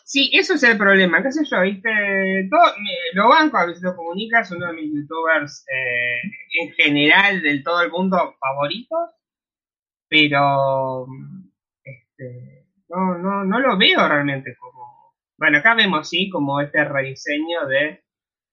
sí, eso es el problema, qué sé yo, viste, todo, lo banco a Luisito Comunica, es uno de mis youtubers eh, en general del todo el mundo favoritos, pero este, no, no, no lo veo realmente como, bueno, acá vemos sí como este rediseño de,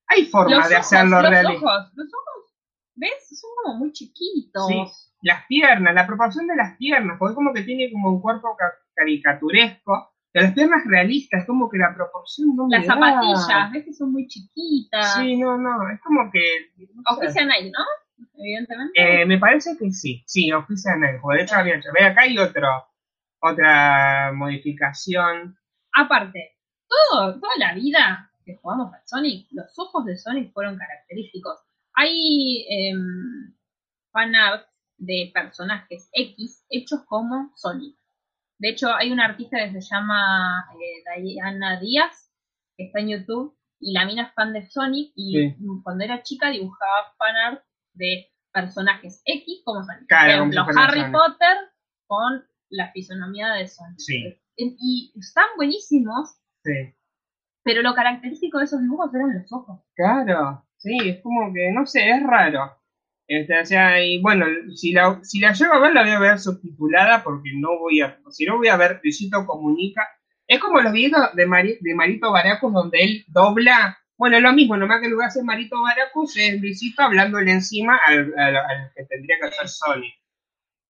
hay forma los de ojos, hacerlo los realista. ojos, los ojos, ¿ves? Son como muy chiquitos. Sí, las piernas, la proporción de las piernas, porque como que tiene como un cuerpo ca- caricaturesco, pero las piernas realistas, como que la proporción no Las da. zapatillas, ¿ves que son muy chiquitas? Sí, no, no, es como que... no sé. Oficial Nike, ¿no? Evidentemente. Eh, me parece que sí, sí, Oficial Nike, porque de hecho había hecho, ve acá hay otro, otra modificación, Aparte, todo, toda la vida que jugamos a Sonic, los ojos de Sonic fueron característicos. Hay em, fanart de personajes X hechos como Sonic. De hecho, hay una artista que se llama eh, Diana Díaz, que está en YouTube, y la mina es fan de Sonic, y Sí. cuando era chica dibujaba fanart de personajes X como Sonic. Claro, Por ejemplo, Harry Sonic. Potter con la fisonomía de Sonic. Sí. Y están buenísimos, sí. pero lo característico de esos dibujos eran los ojos. Claro, sí, es como que, no sé, es raro. Este, o sea, y bueno, si la, si la llego a ver, la voy a ver subtitulada porque no voy a, si no voy a ver Luisito Comunica. Es como los videos de, Mari- de Marito Baracus donde él dobla, bueno, lo mismo, nomás que lugar de ser Marito Baracus es Luisito hablándole encima al, al- al que tendría que ser Sony.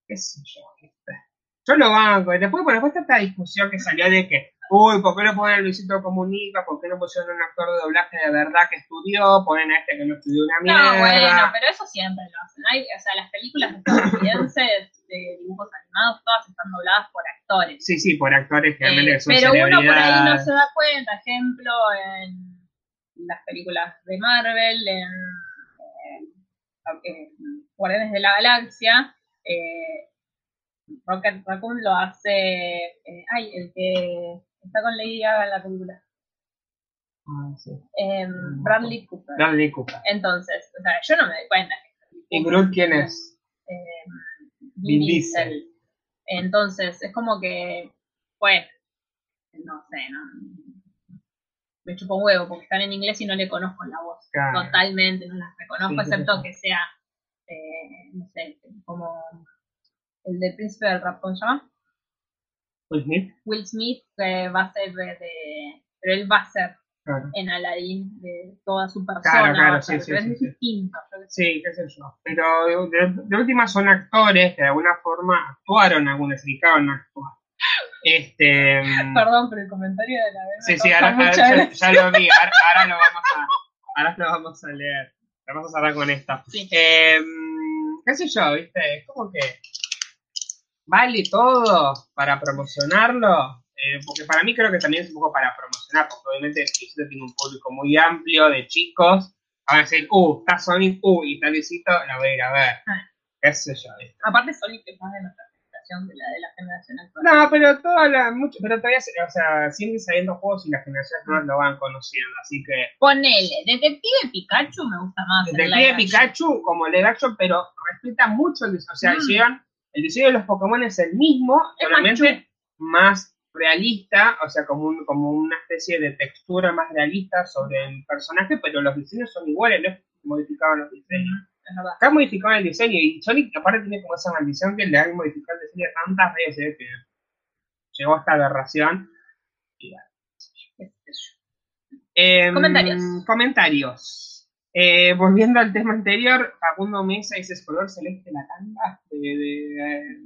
¿Qué sé yo? Yo lo banco. Después, bueno, después está esta discusión que salió de que, uy, ¿por qué no ponen a Luisito Comunica? ¿Por qué no pusieron a un actor de doblaje de verdad que estudió? Ponen a este que no estudió una mierda. No, bueno, pero eso siempre lo hacen. Hay, o sea, las películas estadounidenses de dibujos animados todas están dobladas por actores. Sí, sí, por actores que Eh, son pero uno por ahí no se da cuenta, ejemplo, en las películas de Marvel, en, en- en Guardianes de la Galaxia, eh, Rocket Raccoon lo hace, eh, ay, el que está con Lady Gaga en la película, Ah, sí. em, Bradley Cooper. Bradley Cooper. Entonces, o sea, yo no me doy cuenta. ¿Y Groot quién es? eh, Vin Vin Diesel. Diesel. Entonces, es como que, bueno, no sé, no, me chupo un huevo porque están en inglés y no le conozco la voz. Claro. Totalmente, no las reconozco, sí, excepto sí. que sea, eh, no sé, como el del príncipe del rap, ¿cómo se llama? Will Smith. Will Smith, que va a ser de, de- pero él va a ser Claro. en Aladdin de toda su persona, Claro, claro, sí, sí, pero sí, es sí. distinto. yo qué sé. Sí, qué sé yo. Pero de, de última son actores que de alguna forma actuaron, algunos se dedicaron a actuar. Este. mm, Perdón, pero el comentario de la vez Sí, sí, ahora, ya, lo vi, ahora, ahora lo vamos a, ahora lo vamos a leer. Vamos a cerrar con esto. Sí. Eh, qué sé yo, viste, como que vale todo para promocionarlo. Eh, porque para mí creo que también es un poco para promocionar, porque obviamente Luisito tiene un público muy amplio de chicos. Van a decir, uh, está Sonic, uh, y está Luisito, la voy a ir a ver. Ah. qué sé yo. ¿viste? Aparte Sonic es más de nuestra generación de la de la generación actual. No, pero toda la, mucho, pero todavía, o sea, siguen saliendo juegos y las generaciones nuevas lo van conociendo, así que Ponele, Detective Pikachu me gusta más. Detective. Pikachu como live action, pero respeta mucho o sea, Mm. El diseño de los Pokémon es el mismo, Es más solamente más realista, o sea, como, un, como una especie de textura más realista sobre el personaje, pero los diseños son iguales, no es que modificaban los diseños. Acá modificaban el diseño y Sonic aparte tiene como esa maldición que le han modificado el diseño tantas veces que llegó a esta aberración. Y yo. Em, Comentarios. Comentarios. Eh, volviendo al tema anterior, Facundo Mesa dice es color celeste la tanga de, de, eh,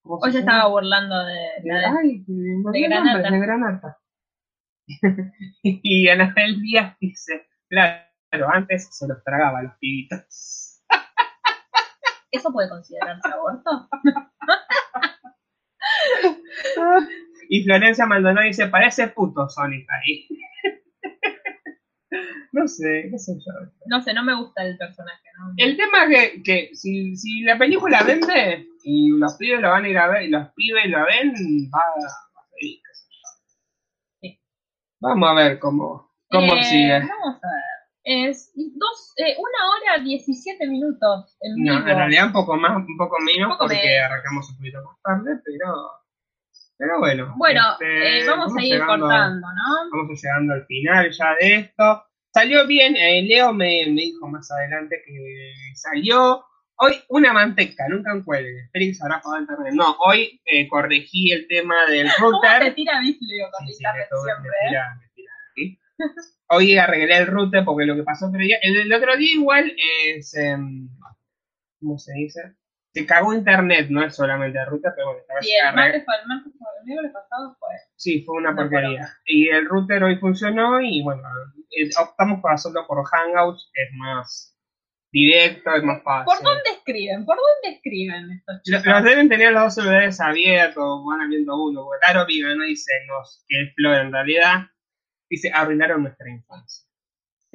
¿cómo se Hoy se estaba burlando de, De- ay, Granata. Granata. (laughs) y Anabel Díaz dice, claro, antes se los tragaba a los pibitos. (laughs) ¿Eso puede considerarse aborto? (laughs) y Florencia Maldonado dice, parece puto Sonic ahí. No sé, qué sé yo. No sé, no me gusta el personaje, ¿no? El tema es que, que si, si la película vende y los pibes lo van a ir a ver y los pibes lo ven, va, va a seguir, qué sé yo. Sí. Vamos a ver cómo, cómo Eh, sigue. Vamos a ver. Es dos, eh, una hora 17 minutos en vivo. No, en realidad un poco más, un poco menos Un poco porque menos. arrancamos un poquito más tarde, pero pero bueno. Bueno, este, eh, vamos a ir llegando- cortando, ¿no? Vamos llegando al final ya de esto. Salió bien, eh, Leo me, me dijo más adelante que salió hoy una manteca, nunca un cuelgue. Félix habrá pagado internet. No, hoy eh, corregí el tema del (laughs) ¿Cómo te router. tira Bisleo con Sí, sí, siempre? me eh? tira- me tira. (laughs) Hoy arreglé el router porque lo que pasó otro día, el, el otro día igual es, em, ¿cómo se dice? Se cagó internet, no es solamente el router, pero bueno, esta vez Sí, el martes, fue- el martes, fue- el miércoles pasado fue. Sí, fue una porquería. Y el router hoy funcionó y bueno, eh, optamos por hacerlo por Hangouts, que es más directo, es más fácil. ¿Por dónde escriben? ¿Por dónde escriben estos chicos? los deben tener los dos celulares abiertos, van abriendo uno, porque claro, vive, no dice nos, que es Flor en realidad, dice arruinaron nuestra infancia.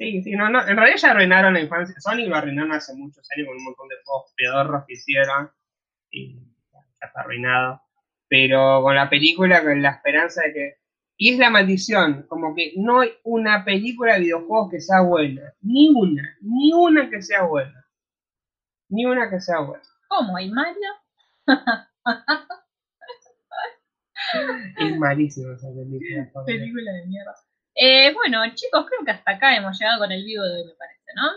Sí, sí, no, no, en realidad ya arruinaron la infancia. Sonic lo arruinaron hace muchos años con un montón de juegos pedorros que hicieron y ya está arruinado. Pero con la película, con la esperanza de que. Y es la maldición, como que no hay una película de videojuegos que sea buena. Ni una, ni una que sea buena. Ni una que sea buena. ¿Cómo? ¿Hay Mario? Es malísimo esa película. (laughs) Película de mierda. Eh, bueno, chicos, creo que hasta acá hemos llegado con el vivo de hoy, me parece, ¿no?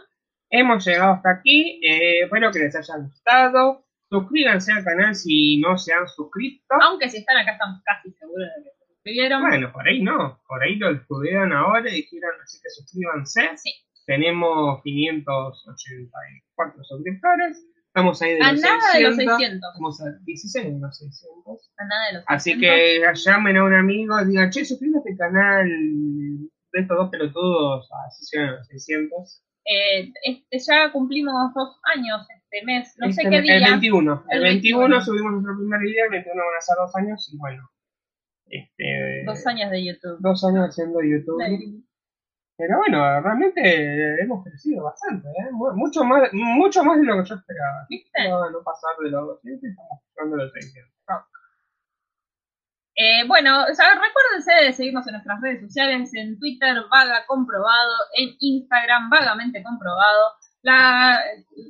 Hemos llegado hasta aquí. eh, espero que les haya gustado. Suscríbanse al canal si no se han suscrito. Aunque si están acá estamos casi seguros de que se suscribieron. Bueno, por ahí no. Por ahí lo descubrieron ahora y dijeron, así que suscríbanse. Sí. Tenemos 584 suscriptores. Estamos ahí de A los nada de los 600. 600. Estamos a 16 de los 600. A nada de los Así 600. que llamen a un amigo y digan, che, suscríbete al canal de estos dos pelotudos. Así llegan a los 600. Eh, este, ya cumplimos dos años este mes, no sé Este, qué día. El 21. El El 21, 21. subimos nuestro primer video, el 21 van a ser dos años y bueno. Este, Dos años de YouTube. dos años haciendo YouTube. Pero bueno, realmente hemos crecido bastante, ¿eh? Mu- Mucho más, mucho más de lo que yo esperaba. ¿Viste? No, no pasar de los 200, estamos a los 600. Eh, bueno, o sea, recuérdense de seguirnos en nuestras redes sociales, en Twitter, Vaga Comprobado, en Instagram, Vagamente Comprobado. La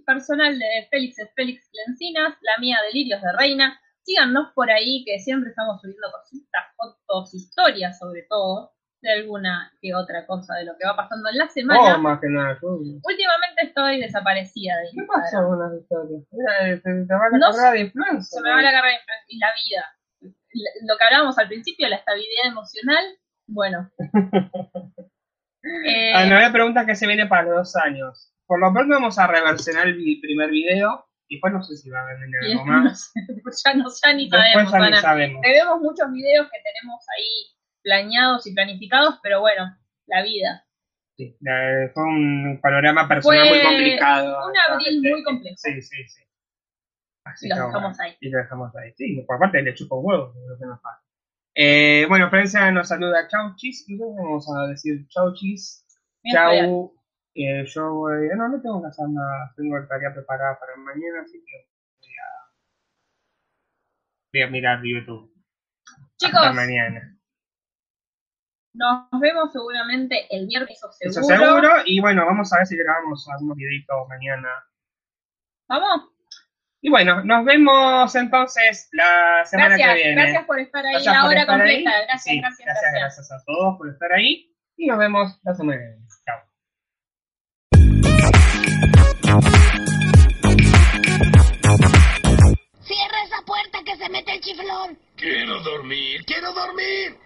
personal de Félix es Félix Lencinas, la mía Delirios de Reina. Síganos por ahí, que siempre estamos subiendo cositas, fotos, historias sobre todo, de alguna que otra cosa de lo que va pasando en la Oh, semana. más que nada, Últimamente estoy desaparecida de ¿Qué pasó con las historias? Eh, ¿Te, te van a No cargar de influencer? se me va la carrera de influencia y la vida. Lo que hablábamos al principio, la estabilidad emocional, bueno. (laughs) Eh, Ah, no, me pregunta que se viene para los dos años. Por lo pronto vamos a reversionar el primer video. Y después no sé si va a venir algo (laughs) más. (laughs) ya, no, ya ni Después sabemos. ya ni sabemos. Tenemos muchos videos que tenemos ahí planeados y planificados, pero bueno, la vida. Sí, la- fue un panorama personal Fue muy complicado. un abril muy complejo. Sí, sí, sí. Así Y lo dejamos ahí. Y lo dejamos ahí. Sí, por aparte le chupa un huevo, lo que nos pasa. Eh, bueno, Florencia nos saluda chauchis. Y luego vamos a decir. Mira, estoy Chau. Eh, yo voy. No, no tengo que hacer nada. Tengo tarea preparada para mañana, así que Voy a mirar YouTube. Chicos, Hasta mañana. Nos vemos seguramente el viernes, eso seguro. Eso seguro. Y bueno, vamos a ver si grabamos algunos videitos mañana. ¿Vamos? Y bueno, nos vemos entonces la semana Gracias, que viene. gracias por estar ahí Gracias la hora estar ahí. completa. Gracias, Sí, gracias, gracias, gracias. gracias a todos por estar ahí. Y nos vemos la semana que viene. Chao. Cierra esa puerta que se mete el chiflón. Quiero dormir, quiero dormir.